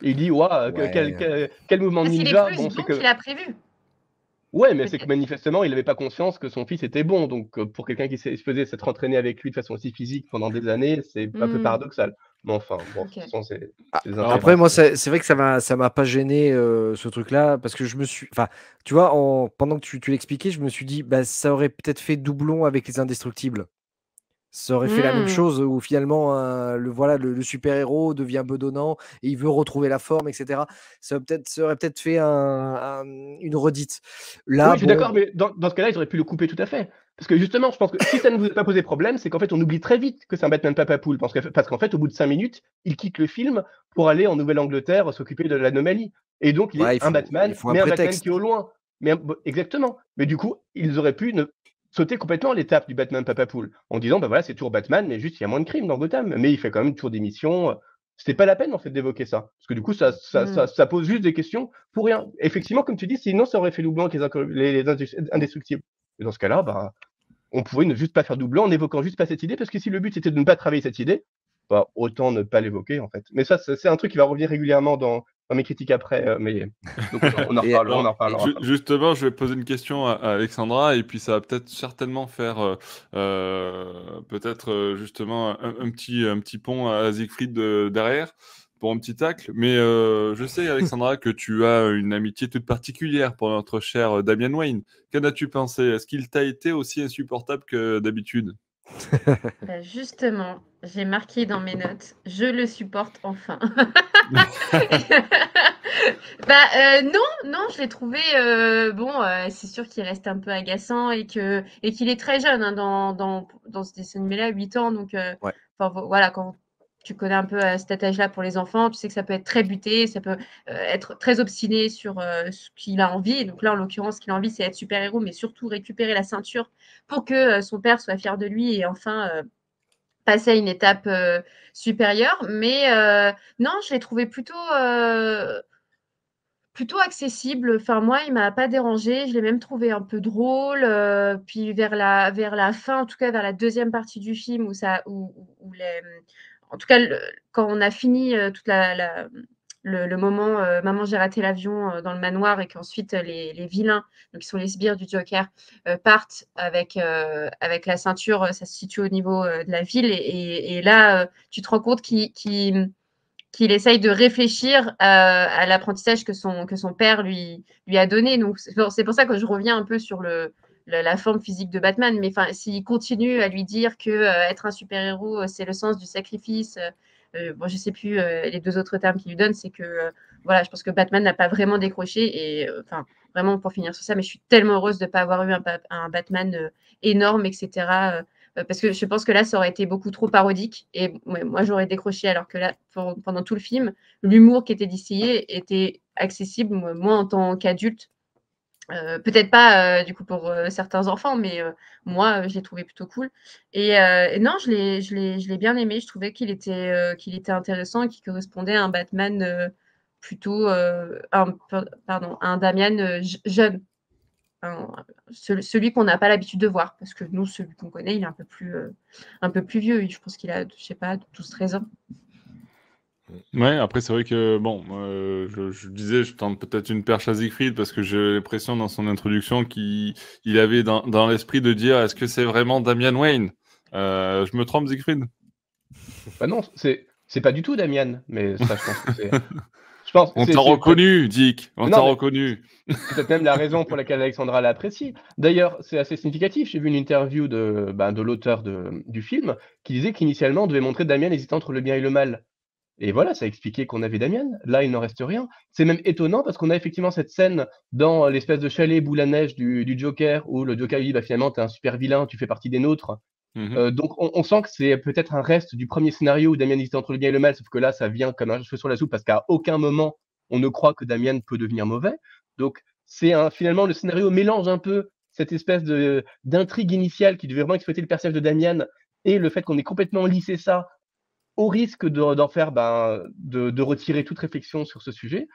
Et il dit, Ouais. quel, quel- quel mouvement Parce est ninja plus Bon, bon c'est que... qu'il a prévu. Ouais, mais c'est que manifestement, il n'avait pas conscience que son fils était bon. Donc, euh, pour quelqu'un qui s'est- se faisait s'être entraîné avec lui de façon aussi physique pendant des années, c'est un peu Hmm. paradoxal. Mais enfin, bon, de toute façon, c'est. Après, moi, c'est c'est vrai que ça m'a ça m'a pas gêné euh, ce truc-là parce que je me suis. Enfin, tu vois, en... pendant que tu, tu l'expliquais, je me suis dit, bah, ça aurait peut-être fait doublon avec les Indestructibles. Ça aurait fait la même Hmm. chose où finalement euh, le voilà le, le super-héros devient bedonnant et il veut retrouver la forme, etc. Ça aurait peut-être ça aurait peut-être fait un- un- une redite. Là, oui, je suis bon, d'accord, mais dans, dans ce cas-là, ils auraient pu le couper tout à fait. Parce que justement, je pense que si ça ne vous a pas posé problème, c'est qu'en fait, on oublie très vite que c'est un Batman Papa Poule. Parce que- parce qu'en fait, au bout de cinq minutes, il quitte le film pour aller en Nouvelle-Angleterre s'occuper de l'anomalie. Et donc, il est Ouais, il un Batman, il faut un mais un Batman prétexte. qui est au loin. Mais un- bon, exactement. Mais du coup, ils auraient pu ne sauter complètement l'étape du Batman Papa Poule en disant, bah voilà, c'est toujours Batman, mais juste il y a moins de crimes dans Gotham. Mais il fait quand même toujours des missions. C'était pas la peine en fait d'évoquer ça. Parce que du coup, ça, ça, Mm. ça, ça pose juste des questions pour rien. Effectivement, comme tu dis, sinon ça aurait fait doublon avec les, les, indestructibles. Et dans ce cas-là, bah, on pouvait ne juste pas faire doublon en évoquant juste pas cette idée, parce que si le but c'était de ne pas travailler cette idée, bah, autant ne pas l'évoquer en fait. Mais ça, c'est un truc qui va revenir régulièrement dans, dans mes critiques après. euh, mais donc, on en reparlera. on en Alors, reparlera. ju- justement, je vais poser une question à, à Alexandra et puis ça va peut-être certainement faire euh, euh, peut-être justement un, un petit, un petit pont à Siegfried de- derrière pour un petit tacle. Mais euh, je sais, Alexandra, que tu as une amitié toute particulière pour notre cher Damian Wayne. Qu'en as-tu pensé? Est-ce qu'il t'a été aussi insupportable que d'habitude? Bah, justement, j'ai marqué dans mes notes, je le supporte enfin. bah euh, non, non, je l'ai trouvé euh, bon. euh, c'est sûr qu'il reste un peu agaçant et que et qu'il est très jeune hein, dans, dans dans ce dessin animé-là, 8 ans. Donc Ouais. voilà, quand tu connais un peu cet âge-là pour les enfants, tu sais que ça peut être très buté, ça peut être très obstiné sur ce qu'il a envie. Donc là, en l'occurrence, ce qu'il a envie, c'est être super-héros, mais surtout récupérer la ceinture pour que son père soit fier de lui et enfin passer à une étape euh, supérieure. Mais euh, non, je l'ai trouvé plutôt, euh, plutôt accessible. Enfin, moi, il m'a pas dérangé. Je l'ai même trouvé un peu drôle. puis vers la, vers la fin, en tout cas vers la deuxième partie du film, où ça, où, les, en tout cas, le- quand on a fini toute la- le, moment euh, Maman, j'ai raté l'avion euh, dans le manoir et qu'ensuite euh, les, vilains, donc qui sont les sbires du Joker, partent avec, avec la ceinture, ça se situe au niveau de la ville. Et, là, tu te rends compte qu'il essaye de réfléchir à l'apprentissage que son, que son père lui, lui a donné. C'est pour, ça que je reviens un peu sur le, la, forme physique de Batman. Mais s'il continue à lui dire que être un super-héros, c'est le sens du sacrifice. Euh, bon, je sais plus euh, les deux autres termes qu'il lui donne, c'est que euh, voilà, je pense que Batman n'a pas vraiment décroché et enfin vraiment pour finir sur ça, mais je suis tellement heureuse de ne pas avoir eu un, Batman énorme, etc. parce que je pense que là, ça aurait été beaucoup trop parodique et moi, j'aurais décroché alors que là, pendant tout le film, l'humour qui était distillé était accessible, moi, en tant qu'adulte. Euh, Peut-être pas euh, du coup pour euh, certains enfants, mais moi, je l'ai trouvé plutôt cool. Et, non, je l'ai, bien aimé. Je trouvais qu'il était, intéressant et qu'il correspondait à un Batman plutôt, un, pardon, un Damian je- jeune. Un- ce- celui qu'on n'a pas l'habitude de voir, parce que nous, celui qu'on connaît, il est un peu plus, un peu plus vieux. Je pense qu'il a, je sais pas, 12-13 ans. Ouais, après, c'est vrai que, bon, euh, je, je disais, je tente peut-être une perche à Siegfried parce que j'ai l'impression dans son introduction qu'il il avait dans, dans l'esprit de dire est-ce que c'est vraiment Damian Wayne? Euh, Je me trompe, Siegfried? Bah non, c'est c'est pas du tout Damian, mais ça, je pense que c'est. Je pense. On t'a reconnu, Dick On t'a reconnu C'est peut-être même la raison pour laquelle Alexandra l'apprécie. D'ailleurs, c'est assez significatif. J'ai vu une interview de, ben, de l'auteur de- du film qui disait qu'initialement, on devait montrer Damien hésitant entre le bien et le mal. Et voilà, ça expliquait qu'on avait Damien. Là, il n'en reste rien. C'est même étonnant parce qu'on a effectivement cette scène dans l'espèce de chalet boule à neige du, du Joker où le Joker lui dit bah, finalement, t'es un super vilain, tu fais partie des nôtres. Mhm. Euh, donc on, on sent que c'est peut-être un reste du premier scénario où Damien hésite entre le bien et le mal, sauf que là ça vient comme un cheveu sur la soupe parce qu'à aucun moment on ne croit que Damien peut devenir mauvais. Donc c'est finalement le scénario mélange un peu cette espèce d'intrigue initiale qui devait vraiment exploiter le personnage de Damien et le fait qu'on ait complètement lissé ça au risque de- d'en faire ben, de, de retirer toute réflexion sur ce sujet.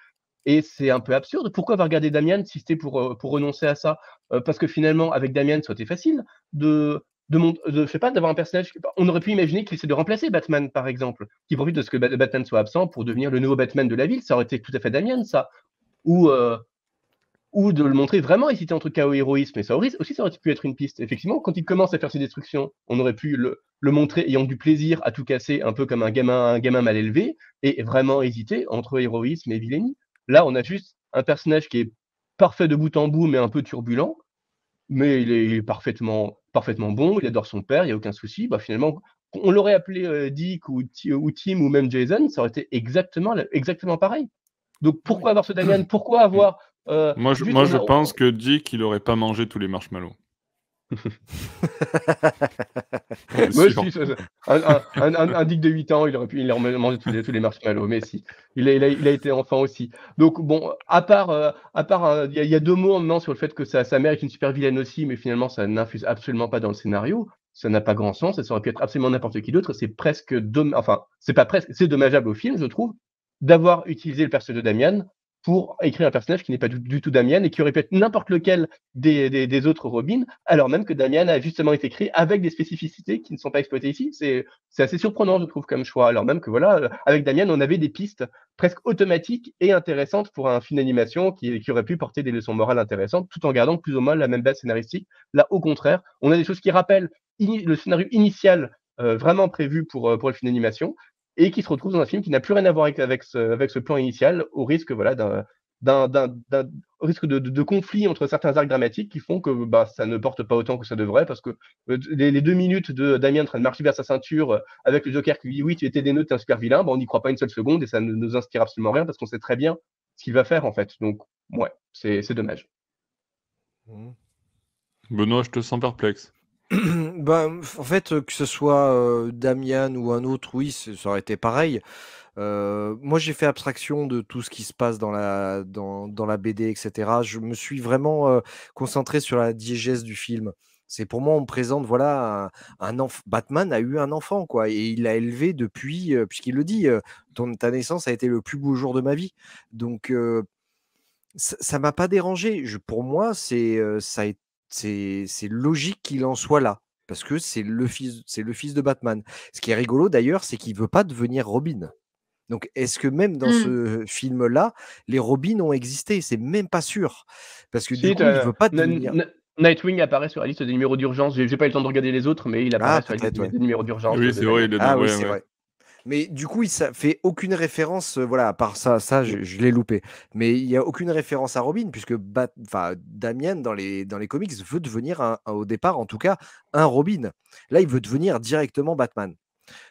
Et c'est un peu absurde. Pourquoi avoir regardé Damien si c'était pour, euh, pour renoncer à ça? Euh, Parce que finalement, avec Damien, ça été facile de de, je sais pas, d'avoir un personnage. On aurait pu imaginer qu'il essaie de remplacer Batman, par exemple, qui profite de ce que Batman soit absent pour devenir le nouveau Batman de la ville. Ça aurait été tout à fait Damien, ça. Ou, euh, ou de le montrer vraiment hésiter entre chaos et héroïsme. Mais ça aussi, ça aurait pu être une piste. Effectivement, quand il commence à faire ses destructions, on aurait pu le, le montrer ayant du plaisir à tout casser, un peu comme un gamin, un gamin mal élevé, et vraiment hésiter entre héroïsme et vilainie. Là, on a juste un personnage qui est parfait de bout en bout, mais un peu turbulent. Mais il est parfaitement, parfaitement bon, il adore son père, il n'y a aucun souci. Bah, finalement, on l'aurait appelé euh, Dick ou, ou, Tim ou même Jason, ça aurait été exactement, exactement pareil. Donc pourquoi avoir ce Damian? Pourquoi avoir. Euh, moi, je, moi, je pense que Dick, il n'aurait pas mangé tous les marshmallows. un, Dick de 8 ans, il aurait pu il aurait mangé tous les, tous les marshmallows, mais si. Il a, il, a, il a, été enfant aussi. Donc, bon, à part, euh, à part euh, il y, a deux mots maintenant sur le fait que sa, sa mère est une super vilaine aussi, mais finalement, ça n'infuse absolument pas dans le scénario. Ça n'a pas grand sens, ça aurait pu être absolument n'importe qui d'autre. C'est presque, enfin, c'est pas presque, c'est dommageable au film, je trouve, d'avoir utilisé le personnage de Damian pour écrire un personnage qui n'est pas du, tout Damien et qui aurait pu être n'importe lequel des, autres Robins, alors même que Damien a justement été écrit avec des spécificités qui ne sont pas exploitées ici. C'est assez surprenant, je trouve, comme choix. Alors même que voilà, avec Damien, on avait des pistes presque automatiques et intéressantes pour un film d'animation qui, aurait pu porter des leçons morales intéressantes tout en gardant plus ou moins la même base scénaristique. Là, au contraire, on a des choses qui rappellent le scénario initial euh, vraiment prévu pour, euh, pour le film d'animation, et qui se retrouve dans un film qui n'a plus rien à voir avec, avec, ce, avec ce plan initial, au risque voilà, d'un risque de, de, conflit entre certains arcs dramatiques qui font que bah, ça ne porte pas autant que ça devrait, parce que euh, les, deux minutes de Damien en train de marcher vers sa ceinture euh, avec le Joker qui lui dit oui, tu étais des nœuds, tu es un super vilain, bah, on n'y croit pas une seule seconde et ça ne nous inspire absolument rien parce qu'on sait très bien ce qu'il va faire en fait. Donc, ouais, c'est dommage. Mmh. Benoît, je te sens perplexe. Bah, en fait, que ce soit, Damian ou un autre, oui, ça aurait été pareil. moi, j'ai fait abstraction de tout ce qui se passe dans la dans dans la BD etc. Je me suis vraiment, concentré sur la diégèse du film. C'est pour moi, on me présente, voilà, un un Batman a eu un enfant, quoi et il l'a élevé depuis, puisqu'il le dit, «Ton ta naissance a été le plus beau jour de ma vie». Donc, ça m'a pas dérangé. Pour moi, c'est, ça a été c'est logique qu'il en soit là. Parce que c'est le, fils, le fils de Batman. Ce qui est rigolo d'ailleurs, c'est qu'il ne veut pas devenir Robin. Donc, est-ce que même dans mmh. ce film-là, les Robins ont existé? C'est même pas sûr. Parce que du coup, il ne veut pas devenir. Nightwing apparaît sur la liste des numéros d'urgence. J'ai pas eu le temps de regarder les autres, mais il apparaît ah, sur la liste des numéros d'urgence. Oui, c'est vrai. ah, oui, c'est vrai. Mais du coup, il ne fait aucune référence, euh, voilà, à part ça, ça je, l'ai loupé. Mais il n'y a aucune référence à Robin, puisque Damien, dans les, comics, veut devenir, au départ en tout cas, un Robin. Là, il veut devenir directement Batman.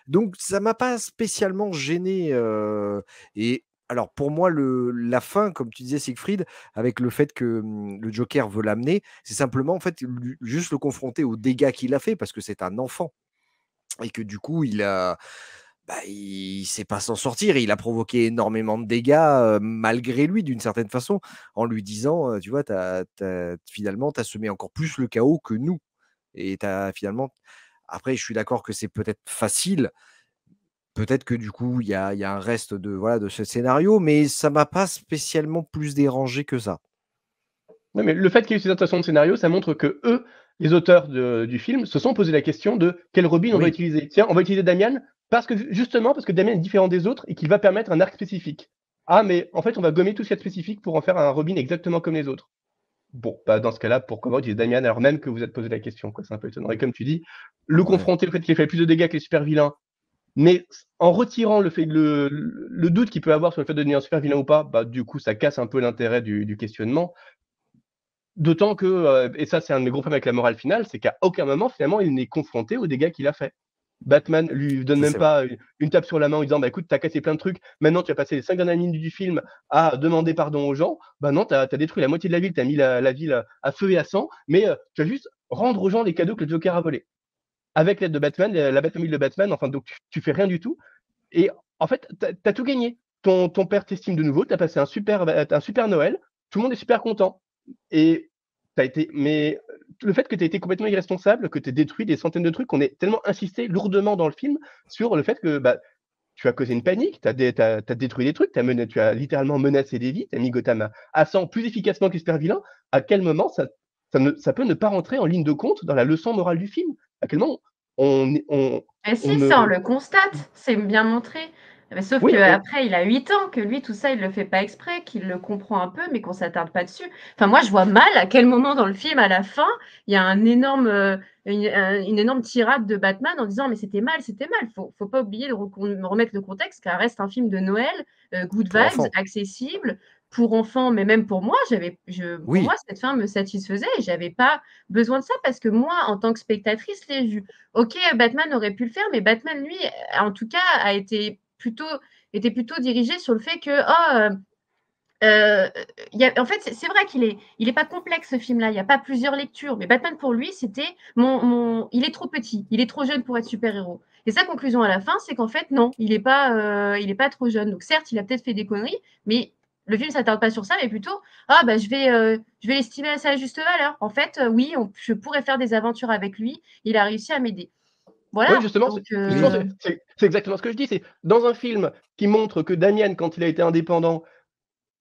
Donc, ça m'a pas spécialement gêné. Euh, et alors, pour moi, la fin, comme tu disais, Siegfried, avec le fait que hum, le Joker veut l'amener, c'est simplement, en fait, juste le confronter aux dégâts qu'il a fait, parce que c'est un enfant. Et que du coup, il a bah, il ne sait pas s'en sortir. il a provoqué énormément de dégâts malgré lui, d'une certaine façon, en lui disant, tu vois, finalement, tu as semé encore plus le chaos que nous. Et as, finalement, après, je suis d'accord que c'est peut-être facile. Peut-être que du coup, il y a, un reste de, voilà, de ce scénario, mais ça m'a pas spécialement plus dérangé que ça. mais le fait qu'il y ait eu ces adaptations de scénario, ça montre que eux, les auteurs du film, se sont posé la question de quel Robin on va utiliser. Tiens, on va utiliser Damian parce que justement, parce que Damien est différent des autres et qu'il va permettre un arc spécifique. Ah, mais en fait, on va gommer tout ce qui est spécifique pour en faire un Robin exactement comme les autres. Bon, bah dans ce cas-là, pourquoi utiliser Damien alors même que vous êtes posé la question C'est un peu étonnant. Et comme tu dis, le confronter au fait qu'il fait plus de dégâts que les super vilains, mais en retirant le, fait, le, le doute qu'il peut avoir sur le fait de devenir un super vilain ou pas, bah, du coup, ça casse un peu l'intérêt du, questionnement. D'autant que, euh, et ça c'est un de mes gros problèmes avec la morale finale, c'est qu'à aucun moment finalement il n'est confronté aux dégâts qu'il a fait. Batman lui donne même pas une tape sur la main en disant bah écoute, t'as cassé plein de trucs, maintenant tu as passé les cinq dernières minutes du film à demander pardon aux gens. Bah non, t'as as détruit la moitié de la ville, t'as mis la, ville à feu et à sang, mais euh, tu vas juste rendre aux gens les cadeaux que le Joker a volés. Avec l'aide de Batman, la, Batmobile de Batman, enfin donc tu, fais rien du tout. Et en fait, t'as as tout gagné. Ton, ton père t'estime de nouveau, t'as passé un super, un super Noël, tout le monde est super content. Et t'as été, mais le fait que tu aies été complètement irresponsable, que tu aies détruit des centaines de trucs, qu'on ait tellement insisté lourdement dans le film sur le fait que bah, tu as causé une panique, tu as, détruit des trucs, as tu as littéralement menacé des vies, tu as mis Gotham à, 100 plus efficacement que Super Vilain. À quel moment ça, ça, peut ne pas rentrer en ligne de compte dans la leçon morale du film? À quel moment on, on, si, ça, on le constate, c'est bien montré. Mais sauf Oui, qu'après, il a 8 ans, que lui, tout ça, il le fait pas exprès, qu'il le comprend un peu, mais qu'on s'attarde pas dessus. Enfin, moi, je vois mal à quel moment dans le film, à la fin, il y a un énorme, euh, une, un- une énorme tirade de Batman en disant Mais c'était mal, c'était mal. Faut, faut pas oublier de remettre le contexte, car reste un film de Noël, euh, good vibes, accessible, pour enfants, mais même pour moi, j'avais, je, pour moi, cette fin me satisfaisait et j'avais pas besoin de ça parce que moi, en tant que spectatrice, vu. Ok, Batman aurait pu le faire, mais Batman, lui, en tout cas, a été était plutôt dirigé sur le fait que, oh, euh, euh, y a- en fait, c'est vrai qu'il est, il est pas complexe ce film-là. Il n'y a pas plusieurs lectures, mais Batman pour lui, c'était mon, il est trop petit, il est trop jeune pour être super-héros. Et sa conclusion à la fin, c'est qu'en fait, non, il n'est pas, euh, pas trop jeune. Donc certes, il a peut-être fait des conneries, mais le film s'attarde pas sur ça, mais plutôt, ah bah je vais, euh, vais l'estimer à sa juste valeur. En fait, oui, je pourrais faire des aventures avec lui. Il a réussi à m'aider. Voilà. Oui, justement, c'est- euh, c'est- exactement ce que je dis. C'est dans un film qui montre que Damien, quand il a été indépendant,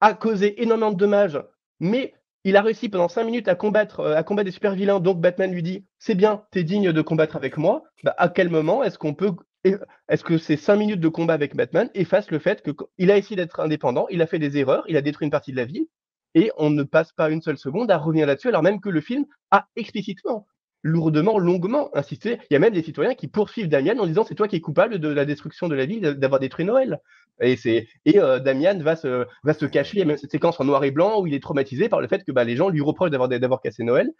a causé énormément de dommages, mais il a réussi pendant cinq minutes à combattre, euh, à combattre des super vilains. Donc Batman lui dit C'est bien, tu es digne de combattre avec moi. Bah, à quel moment est-ce qu'on peut. Est-ce que ces cinq minutes de combat avec Batman effacent le fait qu'il a essayé d'être indépendant, il a fait des erreurs, il a détruit une partie de la ville, et on ne passe pas une seule seconde à revenir là-dessus, alors même que le film a explicitement lourdement, longuement insisté. Il y a même des citoyens qui poursuivent Damian en disant c'est toi qui es coupable de la destruction de la ville, d'avoir détruit Noël. Et, c'est, et euh, Damian va se, va se cacher. Il y a même cette séquence en noir et blanc où il est traumatisé par le fait que bah, les gens lui reprochent d'avoir, d'avoir cassé Noël.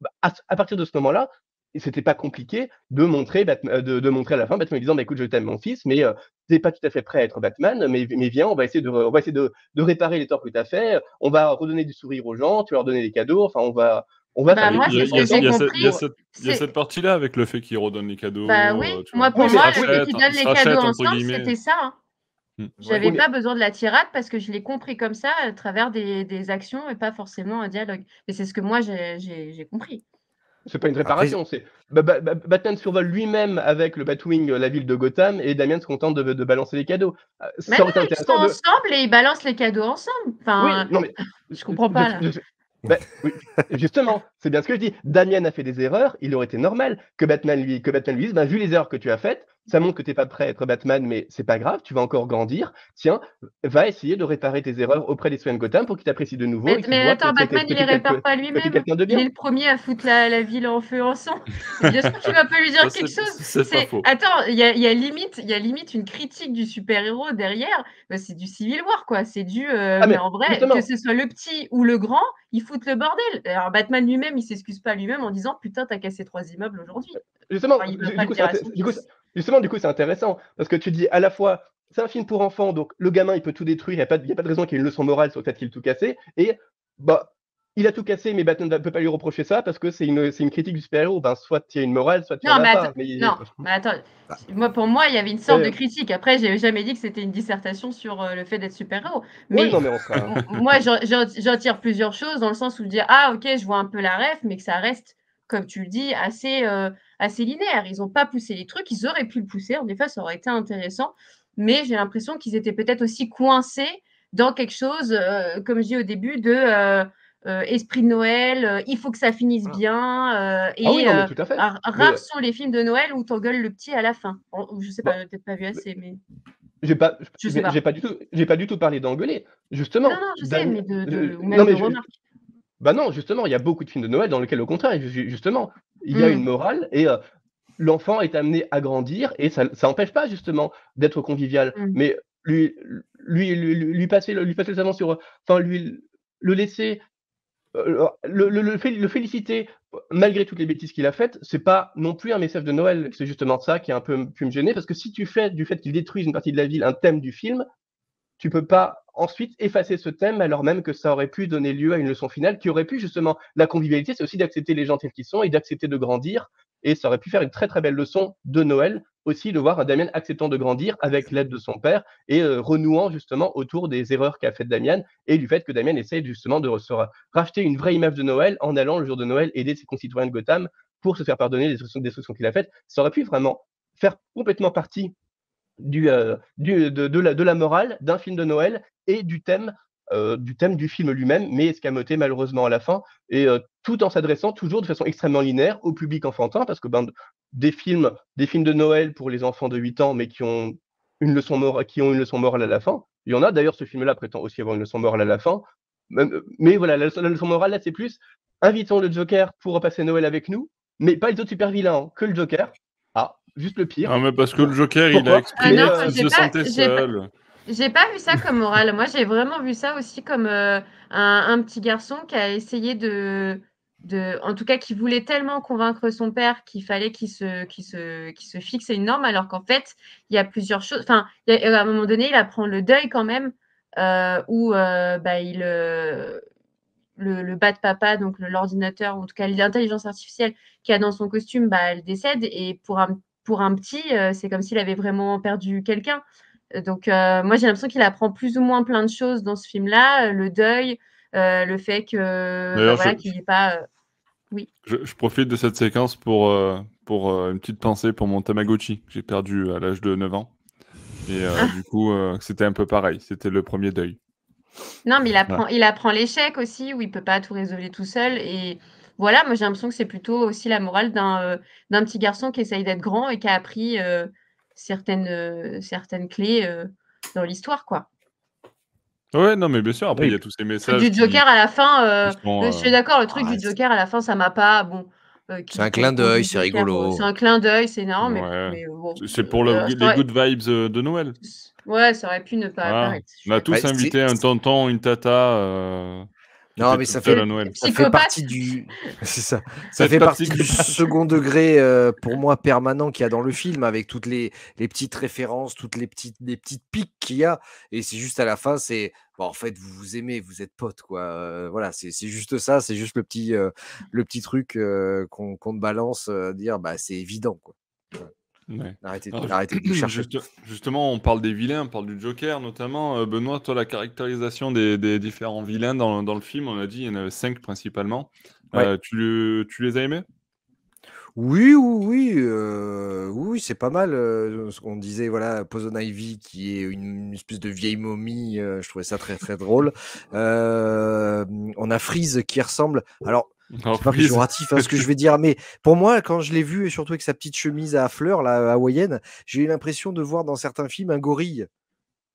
Bah, à, partir de ce moment-là, c'était pas compliqué de montrer, Batman- de, montrer à la fin Batman disant bah, écoute, je t'aime mon fils, mais euh, t'es pas tout à fait prêt à être Batman, mais, mais viens, on va essayer, de, on va essayer de, de réparer les torts que tu as fait, on va redonner du sourire aux gens, tu vas leur donner des cadeaux, enfin, on va. On va Bah, moi, il y a, ce il y a- cette- compris. il y a cette, partie-là avec le fait qu'il redonne les cadeaux. Bah oui, euh, tu moi pour Oui, moi, le fait qu'ils il donnent les rachète, cadeaux ensemble, c'était ça. hein. Mm. J'avais Oui, pas besoin de la tirade parce que je l'ai compris comme ça à travers des, des actions et pas forcément un dialogue. Mais c'est ce que moi j'ai- compris. C'est pas une réparation, c'est Batman survole lui-même avec le Batwing euh, la ville de Gotham et Damien se contente de, de balancer les cadeaux. Euh, Mais Ça aurait été Ils sont de. ensemble et ils balancent les cadeaux ensemble. Oui, Enfin, non mais je comprends pas là. Bah, oui, justement, c'est bien ce que je dis. Damien a fait des erreurs, il aurait été normal que Batman lui, que Batman dise, bah, vu les erreurs que tu as faites, ça montre que tu n'es pas prêt à être Batman, mais c'est pas grave, tu vas encore grandir. Tiens, va essayer de réparer tes erreurs auprès des citoyens de Gotham pour qu'ils t'apprécient de nouveau. Mais, et mais attends, Batman, que il t'es les répare pas lui-même. Il est le premier à foutre la, la ville en feu ensemble. Bien sûr, tu vas pas lui dire Ça, quelque chose. c'est pas faux. Attends, il y a, y, a limite, il y a limite une critique du super-héros derrière. Bah, c'est du Civil War, quoi. C'est du. euh, Ah, mais mais en vrai, justement. que ce soit le petit ou le grand, ils foutent le bordel. Alors, Batman lui-même, il s'excuse pas lui-même en disant Putain, t'as cassé trois immeubles aujourd'hui. Justement, Enfin, il va du- pas du coup, dire justement, du coup, c'est intéressant parce que tu dis à la fois, c'est un film pour enfants, donc le gamin il peut tout détruire, il n'y a, pas de- y a pas de raison qu'il y ait une leçon morale sur le fait qu'il ait tout cassé, et bah, il a tout cassé, mais Batman ne peut pas lui reprocher ça parce que c'est une, c'est une critique du super-héros. Ben, soit il y a une morale, soit il Non, en mais a pas. mais- non, mais attends. Moi, pour moi, il y avait une sorte Ouais. de critique. Après, j'ai jamais dit que c'était une dissertation sur euh, le fait d'être super-héros. Mais Oui, non, mais on sera. M- moi, j'en- tire plusieurs choses dans le sens où je dis ah ok, je vois un peu la ref, mais que ça reste, comme tu le dis, assez euh, assez linéaire. Ils n'ont pas poussé les trucs, ils auraient pu le pousser. En effet, ça aurait été intéressant, mais j'ai l'impression qu'ils étaient peut-être aussi coincés dans quelque chose, euh, comme je dis au début, de euh, esprit de Noël. il faut que ça finisse Voilà. bien. et Ah oui, non, tout à fait. Mais, rares sont les films de Noël où t'engueules le petit à la fin. Je sais Bon. pas, j'ai peut-être pas vu assez, mais J'ai pas, j'ai pas. du tout, j'ai pas du tout parlé d'engueuler. Justement. non, non, je sais, mais de, de- ou même non, mais de je- remarques. Bah non, justement, il y a beaucoup de films de Noël dans lesquels, au contraire, ju- justement, il y a Mm. une morale et euh, l'enfant est amené à grandir et ça ça n'empêche pas justement d'être convivial. Mm. Mais lui, lui, lui, lui passer, le- lui passer le savon sur, enfin lui, le laisser, euh, le, le, le fé- le féliciter malgré toutes les bêtises qu'il a faites, c'est pas non plus un message de Noël. C'est justement ça qui est un peu pu me gêner parce que si tu fais du fait qu'il détruise une partie de la ville un thème du film, tu peux pas ensuite effacer ce thème alors même que ça aurait pu donner lieu à une leçon finale qui aurait pu justement la convivialité, c'est aussi d'accepter les gens tels qu'ils sont et d'accepter de grandir et ça aurait pu faire une très très belle leçon de Noël aussi de voir Damien acceptant de grandir avec l'aide de son père et euh, renouant justement autour des erreurs qu'a fait Damien et du fait que Damien essaye justement de se ra- racheter une vraie image de Noël en allant le jour de Noël aider ses concitoyens de Gotham pour se faire pardonner les destructions qu'il a faites. Ça aurait pu vraiment faire complètement partie du, euh, de, la, de la morale d'un film de Noël et du thème du thème du film lui-même, mais escamoté malheureusement à la fin, et tout en s'adressant toujours de façon extrêmement linéaire au public enfantin, parce que ben, des, films, des films de Noël pour les enfants de 8 ans, mais qui ont une leçon, morale, qui ont une leçon morale à la fin, il y en a. D'ailleurs, ce film-là prétend aussi avoir une leçon morale à la fin, mais voilà, la, leçon morale là, c'est plus invitons le Joker pour passer Noël avec nous, mais pas les autres super vilains, hein, que le Joker. Juste le pire. Ah, mais parce que le Joker, il a exprimé ah qu'il se sentait seul. J'ai pas vu ça comme morale. Moi, j'ai vraiment vu ça aussi comme euh, un, petit garçon qui a essayé de, de, en tout cas, qui voulait tellement convaincre son père qu'il fallait qu'il se, qu'il se, qu'il se fixe une norme, alors qu'en fait, il y a plusieurs choses. Enfin, à un moment donné, il apprend le deuil quand même, euh, où euh, bah, il, le, le bas de papa, donc l'ordinateur, ou en tout cas l'intelligence artificielle qui a dans son costume, bah, elle décède. Et pour un, pour un petit, c'est comme s'il avait vraiment perdu quelqu'un. Donc, euh, moi, j'ai l'impression qu'il apprend plus ou moins plein de choses dans ce film-là. Euh, le deuil, euh, le fait que bah, voilà, qu'il n'est pas. oui. Je, profite de cette séquence pour, pour une petite pensée pour mon Tamagotchi que j'ai perdu à l'âge de 9 ans. Et ah. du coup, c'était un peu pareil. C'était le premier deuil. Non, mais il apprend, il apprend l'échec aussi, où il peut pas tout résoudre tout seul. Et voilà, moi, j'ai l'impression que c'est plutôt aussi la morale d'un d'un petit garçon qui essaye d'être grand et qui a appris certaines, euh, certaines clés euh, dans l'histoire, quoi. Ouais, non, mais bien sûr, après, il y a tous ces messages. Du Joker à la fin, euh, je suis d'accord, le truc du Joker à la fin, ça m'a pas. Bon, c'est un clin d'œil, c'est rigolo. C'est un clin d'œil, c'est énorme. Mais, c'est pour les good vibes de Noël. Ouais, ça aurait pu ne pas apparaître. On a tous invité un tonton, une tata. Non, mais ça fait, ça fait partie du. C'est ça. Ça, fait, partie du second degré euh, pour moi permanent qu'il y a dans le film, avec toutes les, les petites références, toutes les petites, les petites piques qu'il y a. Et c'est juste à la fin, c'est. Bon, en fait, vous vous aimez, vous êtes potes, quoi. Euh, voilà, c'est juste ça, c'est juste le petit, euh, le petit truc qu'on te balance, dire, bah, c'est évident, quoi. Arrêtez, de chercher. justement, on parle des vilains, on parle du Joker notamment. Euh, Benoît, toi, la caractérisation des, différents vilains dans, le film, on a dit, il y en avait cinq principalement. Euh, tu, tu, les as aimés? Oui, oui, oui, euh, oui, c'est pas mal. ce qu'on disait, voilà, Poison Ivy, qui est une, espèce de vieille momie, je trouvais ça très, très drôle. on a Freeze qui ressemble. Alors, c'est pas péjoratif hein, ce que je vais dire, mais pour moi, quand je l'ai vu, et surtout avec sa petite chemise à fleurs, la hawaïenne, j'ai eu l'impression de voir dans certains films un gorille.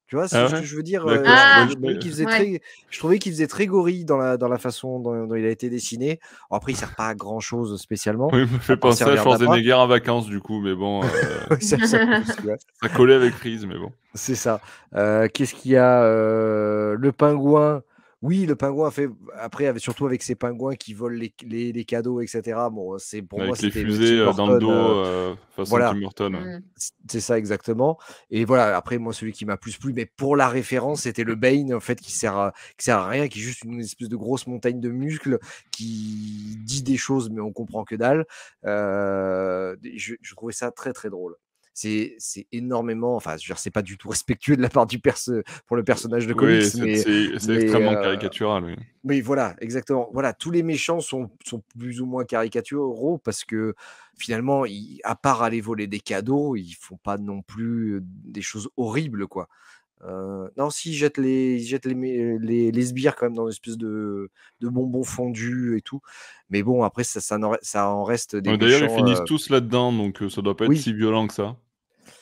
Tu vois, c'est ah ce que je veux dire. Euh, ah, je, trouvais qu'il faisait, très, je trouvais qu'il faisait très gorille dans la, dans la façon dont, il a été dessiné. après, il sert pas à grand chose spécialement. Oui, il me fait penser à Schwarzenegger en vacances, du coup, mais bon. Euh, ça, collait avec Freeze, mais bon. C'est ça. Euh, qu'est-ce qu'il y a Le pingouin. Oui, le pingouin fait après, surtout avec ces pingouins qui volent les, cadeaux, etc. Bon, c'est pour moi les fusées euh, dans le dos, euh, façon voilà. Tim Burton. Mmh. C'est ça exactement. Et voilà, après moi celui qui m'a plus plu, mais pour la référence, c'était le Bane en fait qui sert à, qui sert à rien, qui est juste une espèce de grosse montagne de muscles qui dit des choses, mais on comprend que dalle. Euh, je, je trouvais ça très très drôle c'est énormément, enfin, je c'est pas du tout respectueux de la part du perso pour le personnage de comics, mais c'est extrêmement euh, caricatural. Oui. Mais voilà, exactement. Voilà, tous les méchants sont, sont plus ou moins caricaturaux parce que finalement, à part aller voler des cadeaux, ils font pas non plus des choses horribles, quoi. Euh, non, si, ils jettent, les, ils jettent les, les, les, sbires quand même dans une espèce de, de bonbons fondus et tout. Mais bon, après, ça, ça, en, ça en reste des. D'ailleurs, ils finissent euh tous là-dedans, donc ça doit pas être si violent que ça.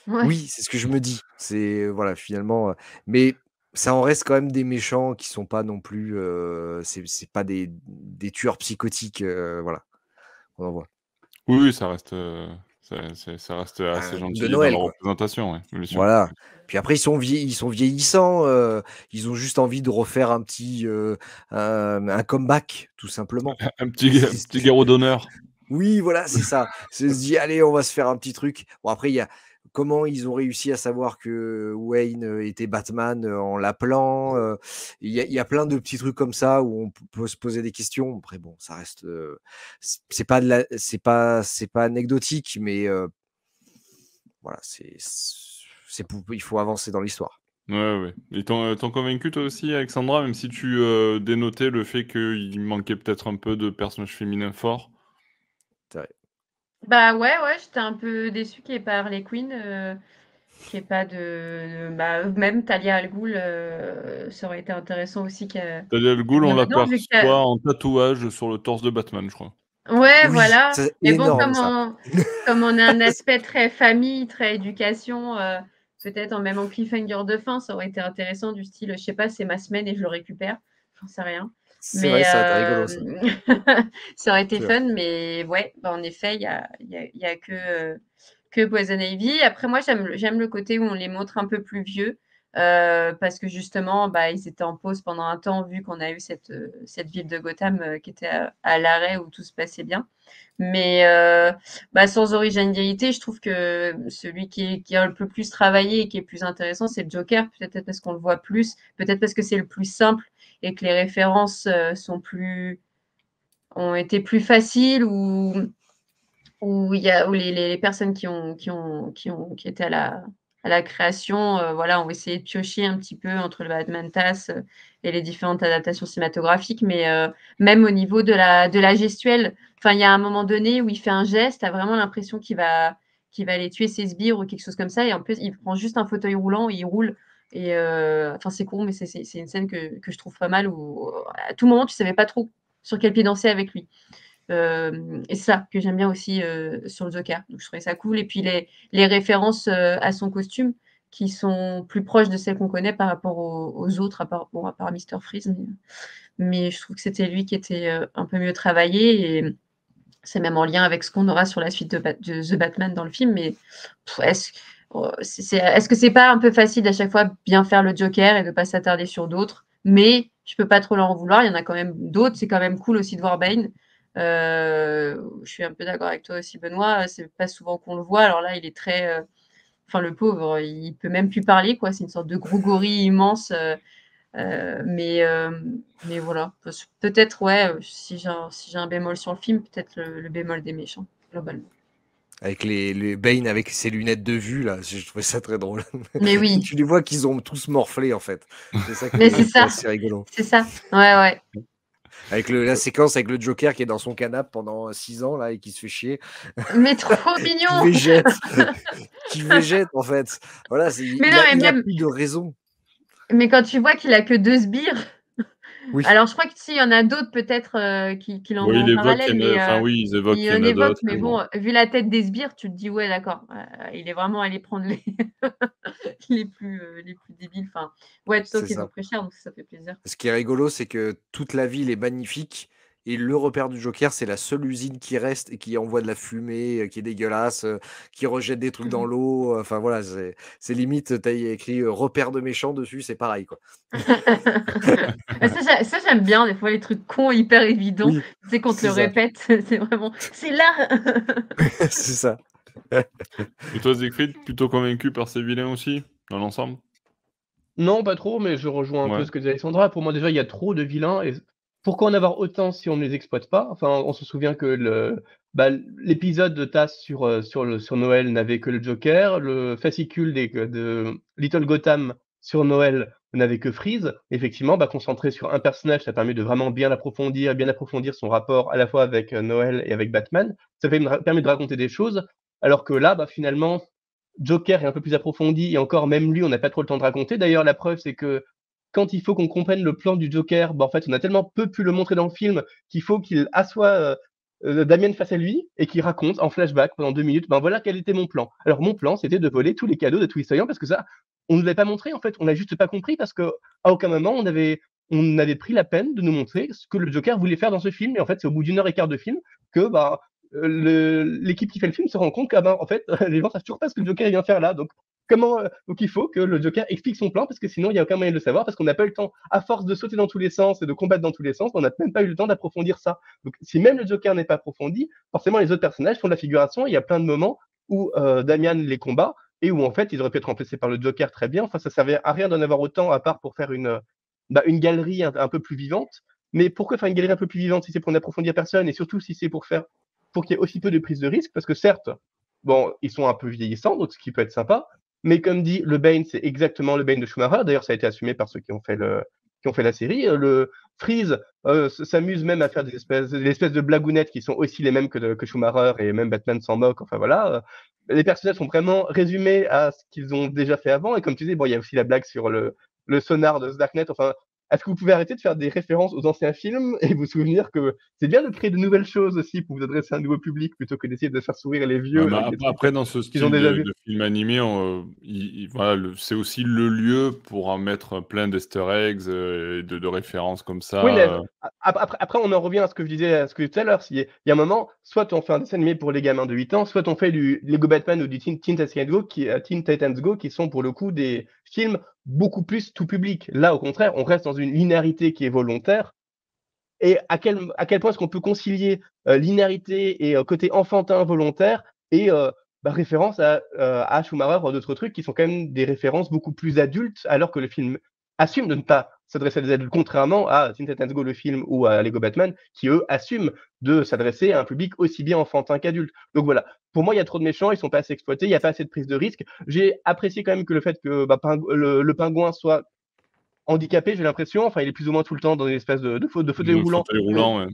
Oui, c'est ce que je me dis. C'est voilà, finalement, mais ça en reste quand même des méchants qui sont pas non plus, c'est pas des, des tueurs psychotiques, voilà, on en voit. Oui, ça reste, ça, reste bah, assez gentil dans la représentation, Voilà. Puis après, ils sont, ils sont vieillissants, ils ont juste envie de refaire un petit, un, comeback, tout simplement. Un petit, petit guerreau d'honneur. Oui, voilà, c'est ça. C'est se dit, allez, on va se faire un petit truc. Bon, après, il y a, comment ils ont réussi à savoir que Wayne était Batman en l'appelant. Il y, a plein de petits trucs comme ça où on peut se poser des questions. Après, bon, ça reste, c'est pas c'est pas, c'est pas anecdotique, mais voilà, c'est, c'est il faut avancer dans l'histoire. Ouais, ouais. Et t'en, convaincu toi aussi, Alexandra, même si tu dénotais le fait qu'il manquait peut-être un peu de personnages féminins forts? Bah ouais, ouais, j'étais un peu déçue qu'il n'y ait pas Harley Quinn. Euh, Qu'il n'y ait pas de. bah, même Talia Al Ghul, euh, ça aurait été intéressant aussi. qu'elle- Talia Al Ghul, on vu que t'as- l'aperçoit en tatouage sur le torse de Batman, je crois. Ouais, Oui, voilà. c'est Mais bon, énorme, comme ça. on, comme on a un aspect très famille, très éducation, euh, peut-être en même en cliffhanger de fin, ça aurait été intéressant du style, je sais pas, c'est ma semaine et je le récupère. J'en sais rien. C'est vrai, ça aurait été rigolo. Ça. euh, ça aurait été C'est fun, mais ouais, bah, en effet, il n'y a, y a- il y a que, euh, que Poison Ivy. Après, moi, j'aime le- côté où on les montre un peu plus vieux. euh, parce que justement, bah, ils étaient en pause pendant un temps, vu qu'on a eu cette, cette ville de Gotham euh, qui était à, à l'arrêt où tout se passait bien. Mais euh, bah, sans originalité, je trouve que celui qui, est- qui a le peu plus travaillé et qui est plus intéressant, c'est le Joker. Peut-être parce qu'on le voit plus, peut-être parce que c'est le plus simple et que les références euh, sont plus ont été plus faciles ou où il y a où les, les- personnes qui ont qui ont qui ont qui étaient à la à la création euh, voilà essayé de piocher un petit peu entre le Batman TAS euh, et les différentes adaptations cinématographiques mais euh, même au niveau de la de la gestuelle. Enfin il y a un moment donné où il fait un geste as vraiment l'impression qu'il va qu'il va aller tuer ses sbires ou quelque chose comme ça et en plus il prend juste un fauteuil roulant et il roule et euh, enfin c'est court mais c'est une scène que, je trouve pas mal où à tout moment tu savais pas trop sur quel pied danser avec lui euh, et ça que j'aime bien aussi euh, sur le Joker. Donc je trouvais ça cool. Et puis les, références euh, à son costume qui sont plus proches de celles qu'on connaît par rapport aux, autres, à part, bon, à. Freeze. Mais, je trouve que c'était lui qui était euh, un peu mieux travaillé. Et c'est même en lien avec ce qu'on aura sur la suite de, de The Batman dans le film. Mais pff, est-ce oh, c'est- c'est- est-ce que c'est pas un peu facile à chaque fois bien faire le Joker et de pas s'attarder sur d'autres? Mais je peux pas trop leur en vouloir. Il y en a quand même d'autres. C'est quand même cool aussi de voir Bane. Euh, je suis un peu d'accord avec toi aussi, Benoît. C'est pas souvent qu'on le voit. Alors là, il est très. euh, Enfin, le pauvre, il peut même plus parler, quoi. C'est une sorte de gros immense. euh, mais, mais voilà. Peut-être, ouais, si j'ai un, bémol sur le film, peut-être le bémol des méchants, globalement. Avec les, les Bane avec ses lunettes de vue, là, je trouvais ça très drôle. Mais oui, tu les vois qu'ils ont tous morflé, en fait. C'est ça qui Mais est c'est ça. assez rigolo. c'est ça. Ouais, ouais. Avec le- la séquence avec le Joker qui est dans son canapé pendant 6 ans, là, et qui se fait chier. Mais trop Qui mignon. végète. qui végète, en fait. Voilà, c'est- il, Mais il non, a, mais il a même- plus de raison. Mais quand tu vois qu'il a que deux sbires. Oui. Alors, je crois que s'il y en a d'autres, peut-être euh, qui, qui Oui, en parallèle. qu'il y en a- mais, enfin euh, oui, ils évoquent qu'il Il y en en a évoque, d'autres. mais bon, vu la tête des sbires, tu te dis, ouais, d'accord, euh, il est vraiment allé prendre les, les, plus, euh, les plus débiles. Enfin, ouais, C'est toi qu'ils ont pris cher, donc ça fait plaisir. Ce qui est rigolo, c'est que toute la ville est magnifique. Et le repère du Joker, c'est la seule usine qui reste et qui envoie de la fumée, euh, qui est dégueulasse, euh, qui rejette des trucs dans Mhm. l'eau. euh, Enfin voilà, c'est c'est limite, tu as écrit repère de méchants dessus, c'est pareil. quoi. Ça, j'a- ça, j'aime bien, des fois, les trucs cons hyper évidents. Oui, sais, qu'on te c'est le ça. répète, c'est vraiment, c'est là c'est ça. Et toi, Siegfried, plutôt convaincu par ces vilains aussi, dans l'ensemble? Non, pas trop, mais je rejoins un Ouais. peu ce que dit Alexandra. Pour moi, déjà, il y a trop de vilains. Et pourquoi en avoir autant si on ne les exploite pas? Enfin, on se souvient que le, bah, l'épisode de TAS sur, euh, sur, le, sur Noël n'avait que le Joker. Le fascicule de Little Gotham sur Noël n'avait que Freeze. Effectivement, bah, concentrer sur un personnage, ça permet de vraiment bien l'approfondir, bien approfondir son rapport à la fois avec euh, Noël et avec Batman. Ça permet de raconter des choses. Alors que là, bah, finalement, Joker est un peu plus approfondi et encore même lui, on n'a pas trop le temps de raconter. D'ailleurs, la preuve, c'est que quand il faut qu'on comprenne le plan du Joker, bah, en fait, on a tellement peu pu le montrer dans le film qu'il faut qu'il assoie euh, euh, Damien face à lui et qu'il raconte en flashback pendant deux minutes, ben voilà quel était mon plan. Alors mon plan, c'était de voler tous les cadeaux de tous les parce que ça, on ne l'avait pas montré en fait, on n'a juste pas compris parce que à aucun moment on avait on avait pris la peine de nous montrer ce que le Joker voulait faire dans ce film et en fait c'est au bout d'une heure et quart de film que bah l'équipe qui fait le film se rend compte que ben, en fait les gens savent toujours pas ce que le Joker vient faire là donc comment euh, donc il faut que le Joker explique son plan parce que sinon il y a aucun moyen de le savoir parce qu'on n'a pas eu le temps. À force de sauter dans tous les sens et de combattre dans tous les sens on n'a même pas eu le temps d'approfondir ça. Donc si même le Joker n'est pas approfondi forcément les autres personnages font de la figuration. Il y a plein de moments où euh, Damian les combat et où en fait ils auraient pu être remplacés par le Joker très bien. Enfin ça servait à rien d'en avoir autant à part pour faire une bah, galerie un, un peu plus vivante. Mais pourquoi faire une galerie un peu plus vivante si c'est pour n'approfondir personne et surtout si c'est pour faire pour qu'il y ait aussi peu de prise de risque parce que certes bon ils sont un peu vieillissants donc ce qui peut être sympa mais comme dit, le Bane, c'est exactement le Bane de Schumacher. D'ailleurs, ça a été assumé par ceux qui ont fait, le, qui ont fait la série. Euh, Le Freeze euh, s'amuse même à faire des espèces, des espèces de blagounettes qui sont aussi les mêmes que, de- que Schumacher et même Batman s'en moque. Enfin voilà. les personnages sont vraiment résumés à ce qu'ils ont déjà fait avant. Et comme tu dis, bon, il y a aussi la blague sur le, le sonar de Darknet. Enfin, est-ce que vous pouvez arrêter de faire des références aux anciens films et vous souvenir que c'est bien de créer de nouvelles choses aussi pour vous adresser à un nouveau public plutôt que d'essayer de faire sourire les vieux après, dans ce style de, film animé, voilà, c'est aussi le lieu pour en mettre plein d'easter eggs euh, et de, références comme ça. Oui, euh. après, après, on en revient à ce que je disais, à ce que tout à l'heure. Il y a un moment, soit on fait un dessin animé pour les gamins de 8 ans, soit on fait du Lego Batman ou du Teen, Teen, Titans Go, qui, euh, Teen Titans Go, qui sont pour le coup des films beaucoup plus tout public. Là, au contraire, on reste dans une linéarité qui est volontaire. Et à quel, à quel point est-ce qu'on peut concilier euh, linéarité et euh, côté enfantin volontaire et euh, bah, référence à, à Schumacher ou d'autres trucs qui sont quand même des références beaucoup plus adultes, alors que le film assume de ne pas s'adresser à des adultes, contrairement à Teen Titans Go, le film, ou à Lego Batman, qui eux assument de s'adresser à un public aussi bien enfantin qu'adulte. Donc voilà, pour moi, il y a trop de méchants, ils sont pas assez exploités, il n'y a pas assez de prise de risque. J'ai apprécié quand même que le fait que bah, le, pingouin soit handicapé, j'ai l'impression, enfin, il est plus ou moins tout le temps dans une espèce de, de, de fauteuil roulant. Fauteuil roulant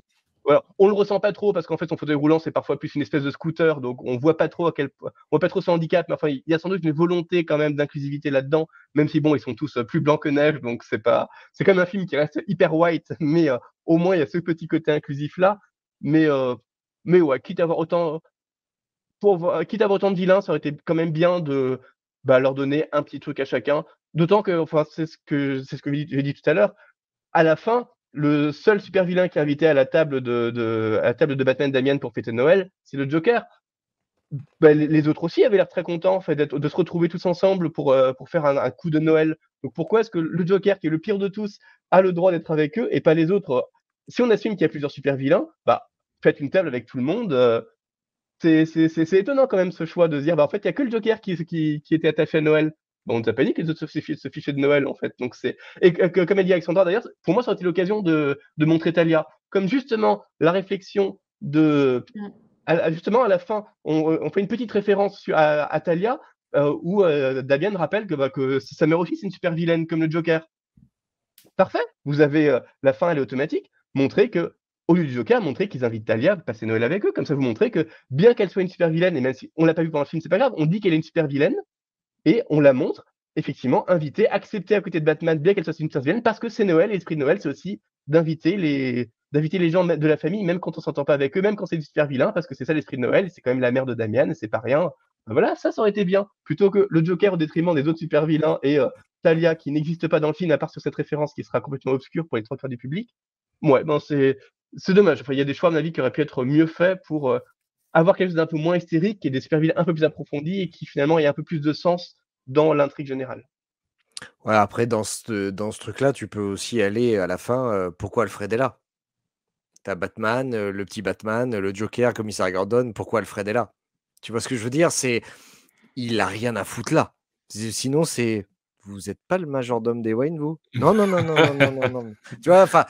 on le ressent pas trop parce qu'en fait son fauteuil roulant c'est parfois plus une espèce de scooter, donc on voit pas trop à quel on voit pas trop son handicap, mais enfin il y a sans doute une volonté quand même d'inclusivité là-dedans, même si bon ils sont tous euh, plus blancs que neige, donc c'est pas c'est quand même un film qui reste hyper white, mais euh, au moins il y a ce petit côté inclusif là, mais euh, mais ouais quitte à avoir autant pour quitte à avoir autant de vilains, ça aurait été quand même bien de bah, leur donner un petit truc à chacun, d'autant que enfin c'est ce que c'est ce que j'ai dit tout à l'heure, à la fin le seul super vilain qui est invité à la table de, à la table de Batman Damien pour fêter Noël, c'est le Joker. Bah, les, autres aussi avaient l'air très contents de se retrouver tous ensemble pour, euh, faire un, coup de Noël. Donc pourquoi est-ce que le Joker, qui est le pire de tous, a le droit d'être avec eux et pas les autres? Si on assume qu'il y a plusieurs super vilains, bah, faites une table avec tout le monde. Euh, c'est étonnant quand même ce choix de se dire, bah, en fait, il n'y a que le Joker qui, qui, qui était attaché à Noël. Bon, on ne t'a pas dit que les autres se fichaient, de Noël, en fait. Donc c'est et comme a dit Alexandra d'ailleurs, pour moi, ça aurait été l'occasion de, montrer Talia. Comme justement la réflexion de, justement à la fin, on, fait une petite référence à, Talia euh, où euh, Damien rappelle que, bah, que sa mère aussi c'est une super vilaine comme le Joker. Parfait. Vous avez euh, la fin, elle est automatique. Montrer que au lieu du Joker, montrer qu'ils invitent Talia à passer Noël avec eux. Comme ça, vous montrez que bien qu'elle soit une super vilaine, et même si on l'a pas vu pendant le film, c'est pas grave, on dit qu'elle est une super vilaine, et on la montre, effectivement, invitée, acceptée à côté de Batman, bien qu'elle soit une vilaine, parce que c'est Noël, et l'esprit de Noël, c'est aussi d'inviter les, gens de la famille, même quand on s'entend pas avec eux, même quand c'est du super vilain, parce que c'est ça l'esprit de Noël, c'est quand même la mère de Damian, c'est pas rien. Ben voilà, ça, ça aurait été bien. Plutôt que le Joker au détriment des autres super vilains et euh, Talia qui n'existe pas dans le film, à part sur cette référence qui sera complètement obscure pour les trois quarts du public. Ouais, bon, c'est, c'est dommage. Enfin, il y a des choix, à mon avis, qui auraient pu être mieux faits pour euh, avoir quelque chose d'un peu moins hystérique et des super vilains un peu plus approfondis et qui finalement ait un peu plus de sens dans l'intrigue générale. Ouais, après, dans ce, dans ce truc-là, tu peux aussi aller à la fin. Euh, pourquoi Alfred est là? T'as Batman, euh, le petit Batman, le Joker, commissaire Gordon. Pourquoi Alfred est là? Tu vois ce que je veux dire? C'est il a rien à foutre là. Sinon, c'est vous n'êtes pas le majordome des Wayne, vous? Non, non, non, non, non, non, non, Tu vois, enfin,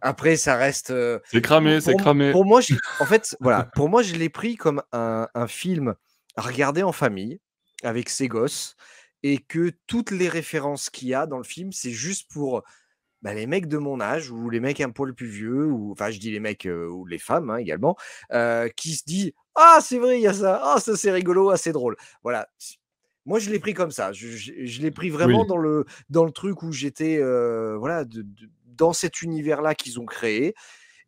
après, ça reste. Euh, c'est cramé, c'est cramé. Pour moi, en fait, voilà, pour moi, je l'ai pris comme un, un, film à regarder en famille avec ses gosses et que toutes les références qu'il y a dans le film, c'est juste pour bah, les mecs de mon âge ou les mecs un poil plus vieux, ou enfin je dis les mecs ou les femmes hein, également, qui se disent ah c'est vrai il y a ça, ah ça c'est rigolo, ah c'est drôle. Voilà. Moi je l'ai pris comme ça. Je, l'ai pris vraiment dans le dans le truc où j'étais voilà dans cet univers là qu'ils ont créé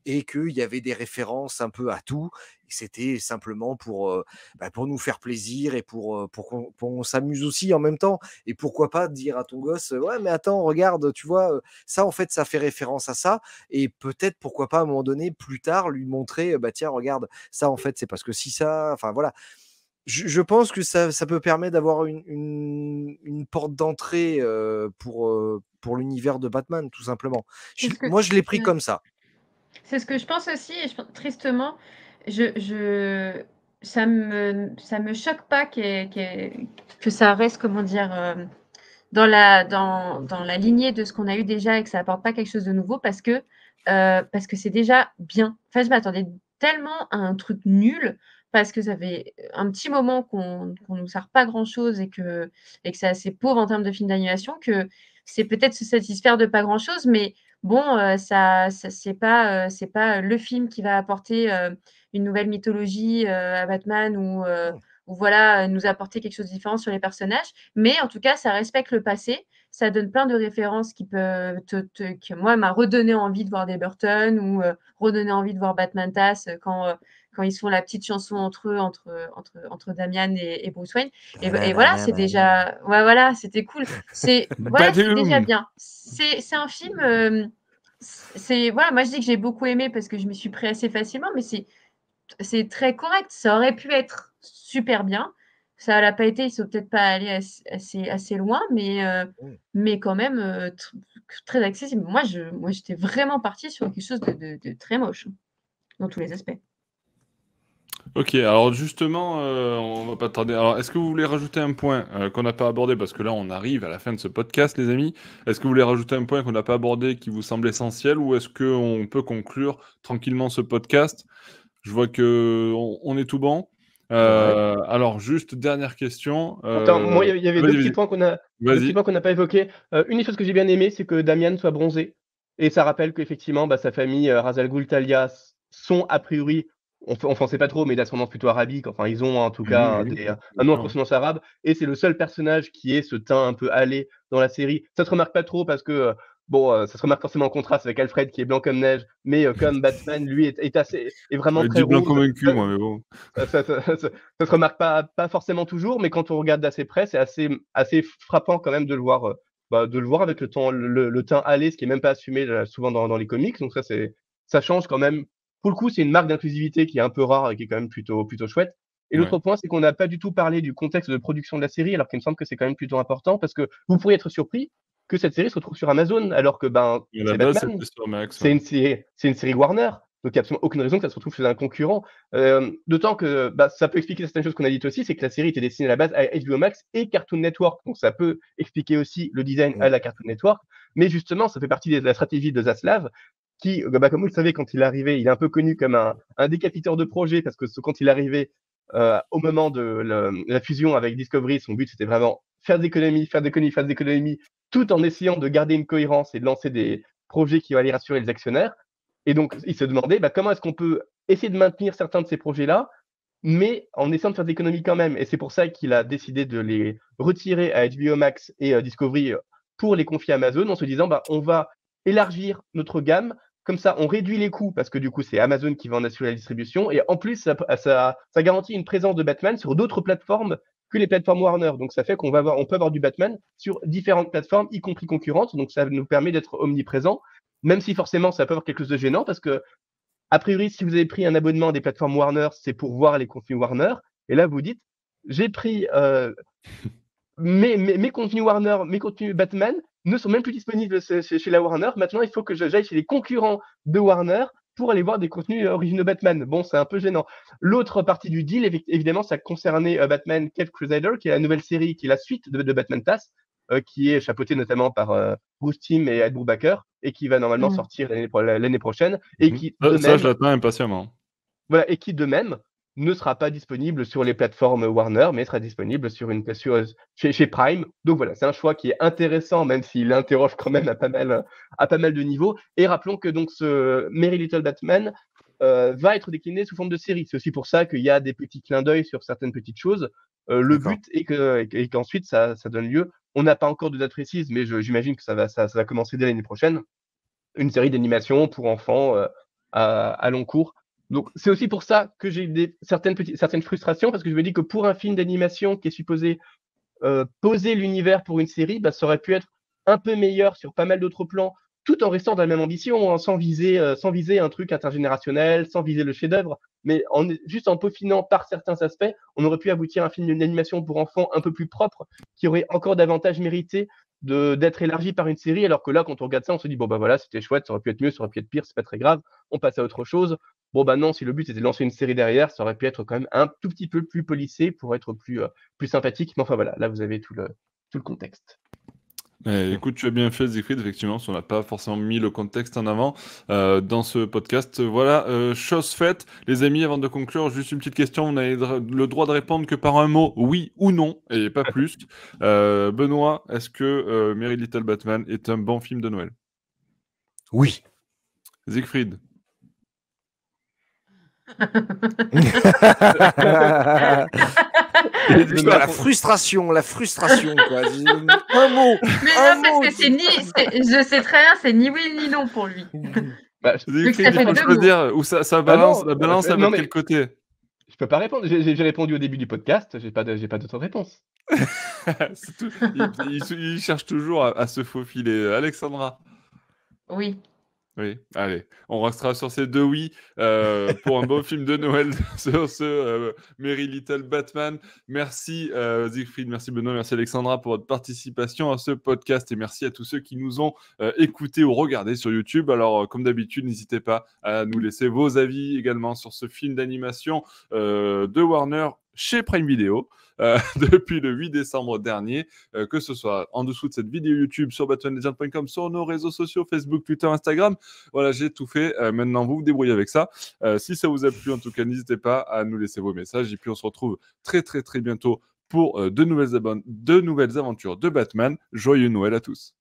et qu'il y avait des références un peu à tout. C'était simplement pour, bah, pour nous faire plaisir et pour, pour qu'on s'amuse aussi en même temps. Et pourquoi pas dire à ton gosse, ouais, mais attends, regarde, tu vois, ça en fait, ça fait référence à ça. Et peut-être, pourquoi pas à un moment donné, plus tard, lui montrer, bah tiens, regarde, ça en fait, c'est parce que si ça, enfin voilà. Je, pense que ça, ça peut permettre d'avoir une, une, porte d'entrée pour, pour l'univers de Batman, tout simplement. moi, je l'ai pris comme ça. C'est ce que je pense aussi, et tristement, je, je, ça me, ça me choque pas que ça reste, comment dire, euh, dans, la, dans, dans la lignée de ce qu'on a eu déjà et que ça apporte pas quelque chose de nouveau parce que euh, parce que c'est déjà bien. Enfin, je m'attendais tellement à un truc nul parce que ça fait un petit moment qu'on ne nous sert pas grand-chose et que, et que c'est assez pauvre en termes de film d'animation que c'est peut-être se satisfaire de pas grand-chose, mais bon, euh, ça, ça c'est pas, euh, c'est pas le film qui va apporter euh, une nouvelle mythologie à Batman ou, Mmh. ou voilà, nous apporter quelque chose de différent sur les personnages. Mais en tout cas, ça respecte le passé. Ça donne plein de références qui peuvent te, moi m'a redonné envie de voir des Burton ou redonné envie de voir Batman Tass quand quand ils font la petite chanson entre eux, entre, entre, entre Damian et, et Bruce Wayne. Et, et voilà, c'est déjà. Ouais, voilà, c'était cool. C'est voilà, c'est déjà bien. C'est un film. euh, c'est voilà, moi je dis que j'ai beaucoup aimé parce que je me suis pris assez facilement, mais c'est très correct. Ça aurait pu être super bien. Ça l'a pas été. Ils sont peut-être pas allés assez, assez, loin, mais euh, Mm. mais quand même euh, tr- très accessible. Moi, je moi j'étais vraiment partie sur quelque chose de, de- de très moche hein, dans tous les aspects. Ok, alors justement, euh, on va pas tarder. Alors, est-ce que vous voulez rajouter un point euh, qu'on n'a pas abordé? Parce que là, on arrive à la fin de ce podcast, les amis. Est-ce que vous voulez rajouter un point qu'on n'a pas abordé qui vous semble essentiel ou est-ce qu'on peut conclure tranquillement ce podcast? Je vois que on, on est tout bon. Euh, Alors, juste dernière question. euh, Attends, moi, il y avait- deux petits points qu'on a, qu'on n'a pas évoqués. Une des choses que j'ai bien aimé, c'est que Damian soit bronzé. Et ça rappelle qu'effectivement, bah, sa famille, euh, Ras Al Ghul, Talia, s- sont a priori, on ne sait pas trop, mais d'ascendance plutôt arabique. Enfin, ils ont en tout cas un, un nom en consonance arabe. Et c'est le seul personnage qui est ce teint un peu hâlé dans la série. Ça se remarque pas trop parce que, euh, bon, euh, ça se remarque forcément en contraste avec Alfred qui est blanc comme neige. Mais euh, comme Batman, lui, est, est assez, est vraiment très blanc rouge. convaincu, moi, mais bon. ça, ça, ça, ça- se remarque pas, pas forcément toujours, mais quand on regarde d'assez près, c'est assez, assez frappant quand même de le voir, euh, bah, de le voir avec le temps, le, le teint hâlé, ce qui est même pas assumé souvent dans, dans les comics. Donc ça, c'est, ça change quand même. Pour le coup, c'est une marque d'inclusivité qui est un peu rare et qui est quand même plutôt, plutôt chouette. Et l'autre point, c'est qu'on n'a pas du tout parlé du contexte de production de la série, alors qu'il me semble que c'est quand même plutôt important, parce que vous pourriez être surpris que cette série se retrouve sur Amazon, alors que ben, ouais. une, série- c'est une série Warner, donc il n'y a absolument aucune raison que ça se retrouve chez un concurrent. Euh, D'autant que bah, ça peut expliquer certaines choses qu'on a dites aussi, c'est que la série était destinée à la base à HBO Max et Cartoon Network, donc ça peut expliquer aussi le design à la Cartoon Network. Mais justement, ça fait partie de la stratégie de Zaslav, qui, bah, comme vous le savez, quand il est arrivé, il est un peu connu comme un, décapiteur de projet, parce que quand il est arrivé euh, au moment de la fusion avec Discovery, son but c'était vraiment faire des économies, faire des économies, faire des économies, tout en essayant de garder une cohérence et de lancer des projets qui allaient rassurer les actionnaires. Et donc, il se demandait bah, comment est-ce qu'on peut essayer de maintenir certains de ces projets-là, mais en essayant de faire des économies quand même. Et c'est pour ça qu'il a décidé de les retirer à HBO Max et euh, Discovery euh, pour les confier à Amazon en se disant bah, on va élargir notre gamme. Comme ça, on réduit les coûts parce que du coup, c'est Amazon qui va en assurer la distribution. Et en plus, ça, ça, ça garantit une présence de Batman sur d'autres plateformes que les plateformes Warner. Donc, ça fait qu'on va avoir, on peut avoir du Batman sur différentes plateformes, y compris concurrentes. Donc, ça nous permet d'être omniprésent, même si forcément, ça peut avoir quelque chose de gênant parce que, a priori, si vous avez pris un abonnement à des plateformes Warner, c'est pour voir les contenus Warner. Et là, vous dites, j'ai pris euh, mes, mes, mes contenus Warner, mes contenus Batman ne sont même plus disponibles chez, la Warner. Maintenant, il faut que j'aille chez les concurrents de Warner pour aller voir des contenus originaux Batman. Bon, c'est un peu gênant. L'autre partie du deal, évidemment, ça concernait euh, Batman Cave Crusader, qui est la nouvelle série, qui est la suite de, de Batman TAS, euh, qui est chapeautée notamment par euh, Bruce Timm et Ed Brubaker, et qui va normalement Mm. sortir l'année pro- l'année prochaine, et Mhm. qui, Ça, de ça, même, je l'attends impatiemment. voilà, et qui de même ne sera pas disponible sur les plateformes Warner, mais sera disponible sur une sur, chez, chez Prime. Donc voilà, c'est un choix qui est intéressant, même s'il interroge quand même à pas mal, à pas mal de niveaux. Et rappelons que donc ce Merry Little Batman euh, va être décliné sous forme de série. C'est aussi pour ça qu'il y a des petits clins d'œil sur certaines petites choses. Euh, le but est que et qu'ensuite ça, ça donne lieu. On n'a pas encore de date précise, mais j'imagine que ça va, ça, ça va commencer dès l'année prochaine. Une série d'animation pour enfants euh, à, à long cours. Donc c'est aussi pour ça que j'ai certaines petites certaines frustrations parce que je me dis que pour un film d'animation qui est supposé euh, poser l'univers pour une série, bah, ça aurait pu être un peu meilleur sur pas mal d'autres plans, tout en restant dans la même ambition, hein, sans viser euh, sans viser un truc intergénérationnel, sans viser le chef-d'œuvre, mais en juste en peaufinant par certains aspects, on aurait pu aboutir à un film d'animation pour enfants un peu plus propre, qui aurait encore davantage mérité d'être élargi par une série, alors que là, quand on regarde ça, on se dit bon bah voilà, c'était chouette, ça aurait pu être mieux, ça aurait pu être pire, c'est pas très grave, on passe à autre chose. Bon bah non, si le but était de lancer une série derrière, ça aurait pu être quand même un tout petit peu plus polissé pour être plus euh, plus sympathique. Mais enfin voilà, là vous avez tout le tout le contexte. Eh, écoute, tu as bien fait, Siegfried, effectivement, qu'on n'a pas forcément mis le contexte en avant euh, dans ce podcast. Voilà, euh, chose faite. Les amis, avant de conclure, juste une petite question. On a le droit de répondre que par un mot, oui ou non, et pas plus. Euh, Benoît, est-ce que euh, Merry Little Batman est un bon film de Noël? Oui. Siegfried. La frustration, la frustration, quoi. Un mot. Mais un non, parce mot, que c'est ni. Je sais très bien, c'est ni oui ni non pour lui. Bah, je, ça fait faut deux choisir où ça, ça balance, non, la balance, euh, non, va de mais- quel côté? je peux pas répondre. J'ai répondu au début du podcast. J'ai pas de, j'ai pas d'autre réponse. Il, il- il cherche toujours à, à se faufiler. Alexandra. Oui. Oui, allez, on restera sur ces deux oui euh, pour un beau film de Noël sur ce euh, Merry Little Batman. Merci euh, Siegfried, merci Benoît, merci Alexandra pour votre participation à ce podcast et merci à tous ceux qui nous ont écoutés ou regardés sur YouTube. Alors, comme d'habitude, n'hésitez pas à nous laisser vos avis également sur ce film d'animation de Warner chez Prime Video euh, depuis le 8 décembre dernier, euh, que ce soit en dessous de cette vidéo YouTube sur batmanlegend.com, sur nos réseaux sociaux, Facebook, Twitter, Instagram. Voilà, j'ai tout fait. Euh, maintenant, vous vous débrouillez avec ça. Si ça vous a plu, en tout cas, n'hésitez pas à nous laisser vos messages. Et puis, on se retrouve très, très, très bientôt pour de, de nouvelles aventures de Batman. Joyeux Noël à tous.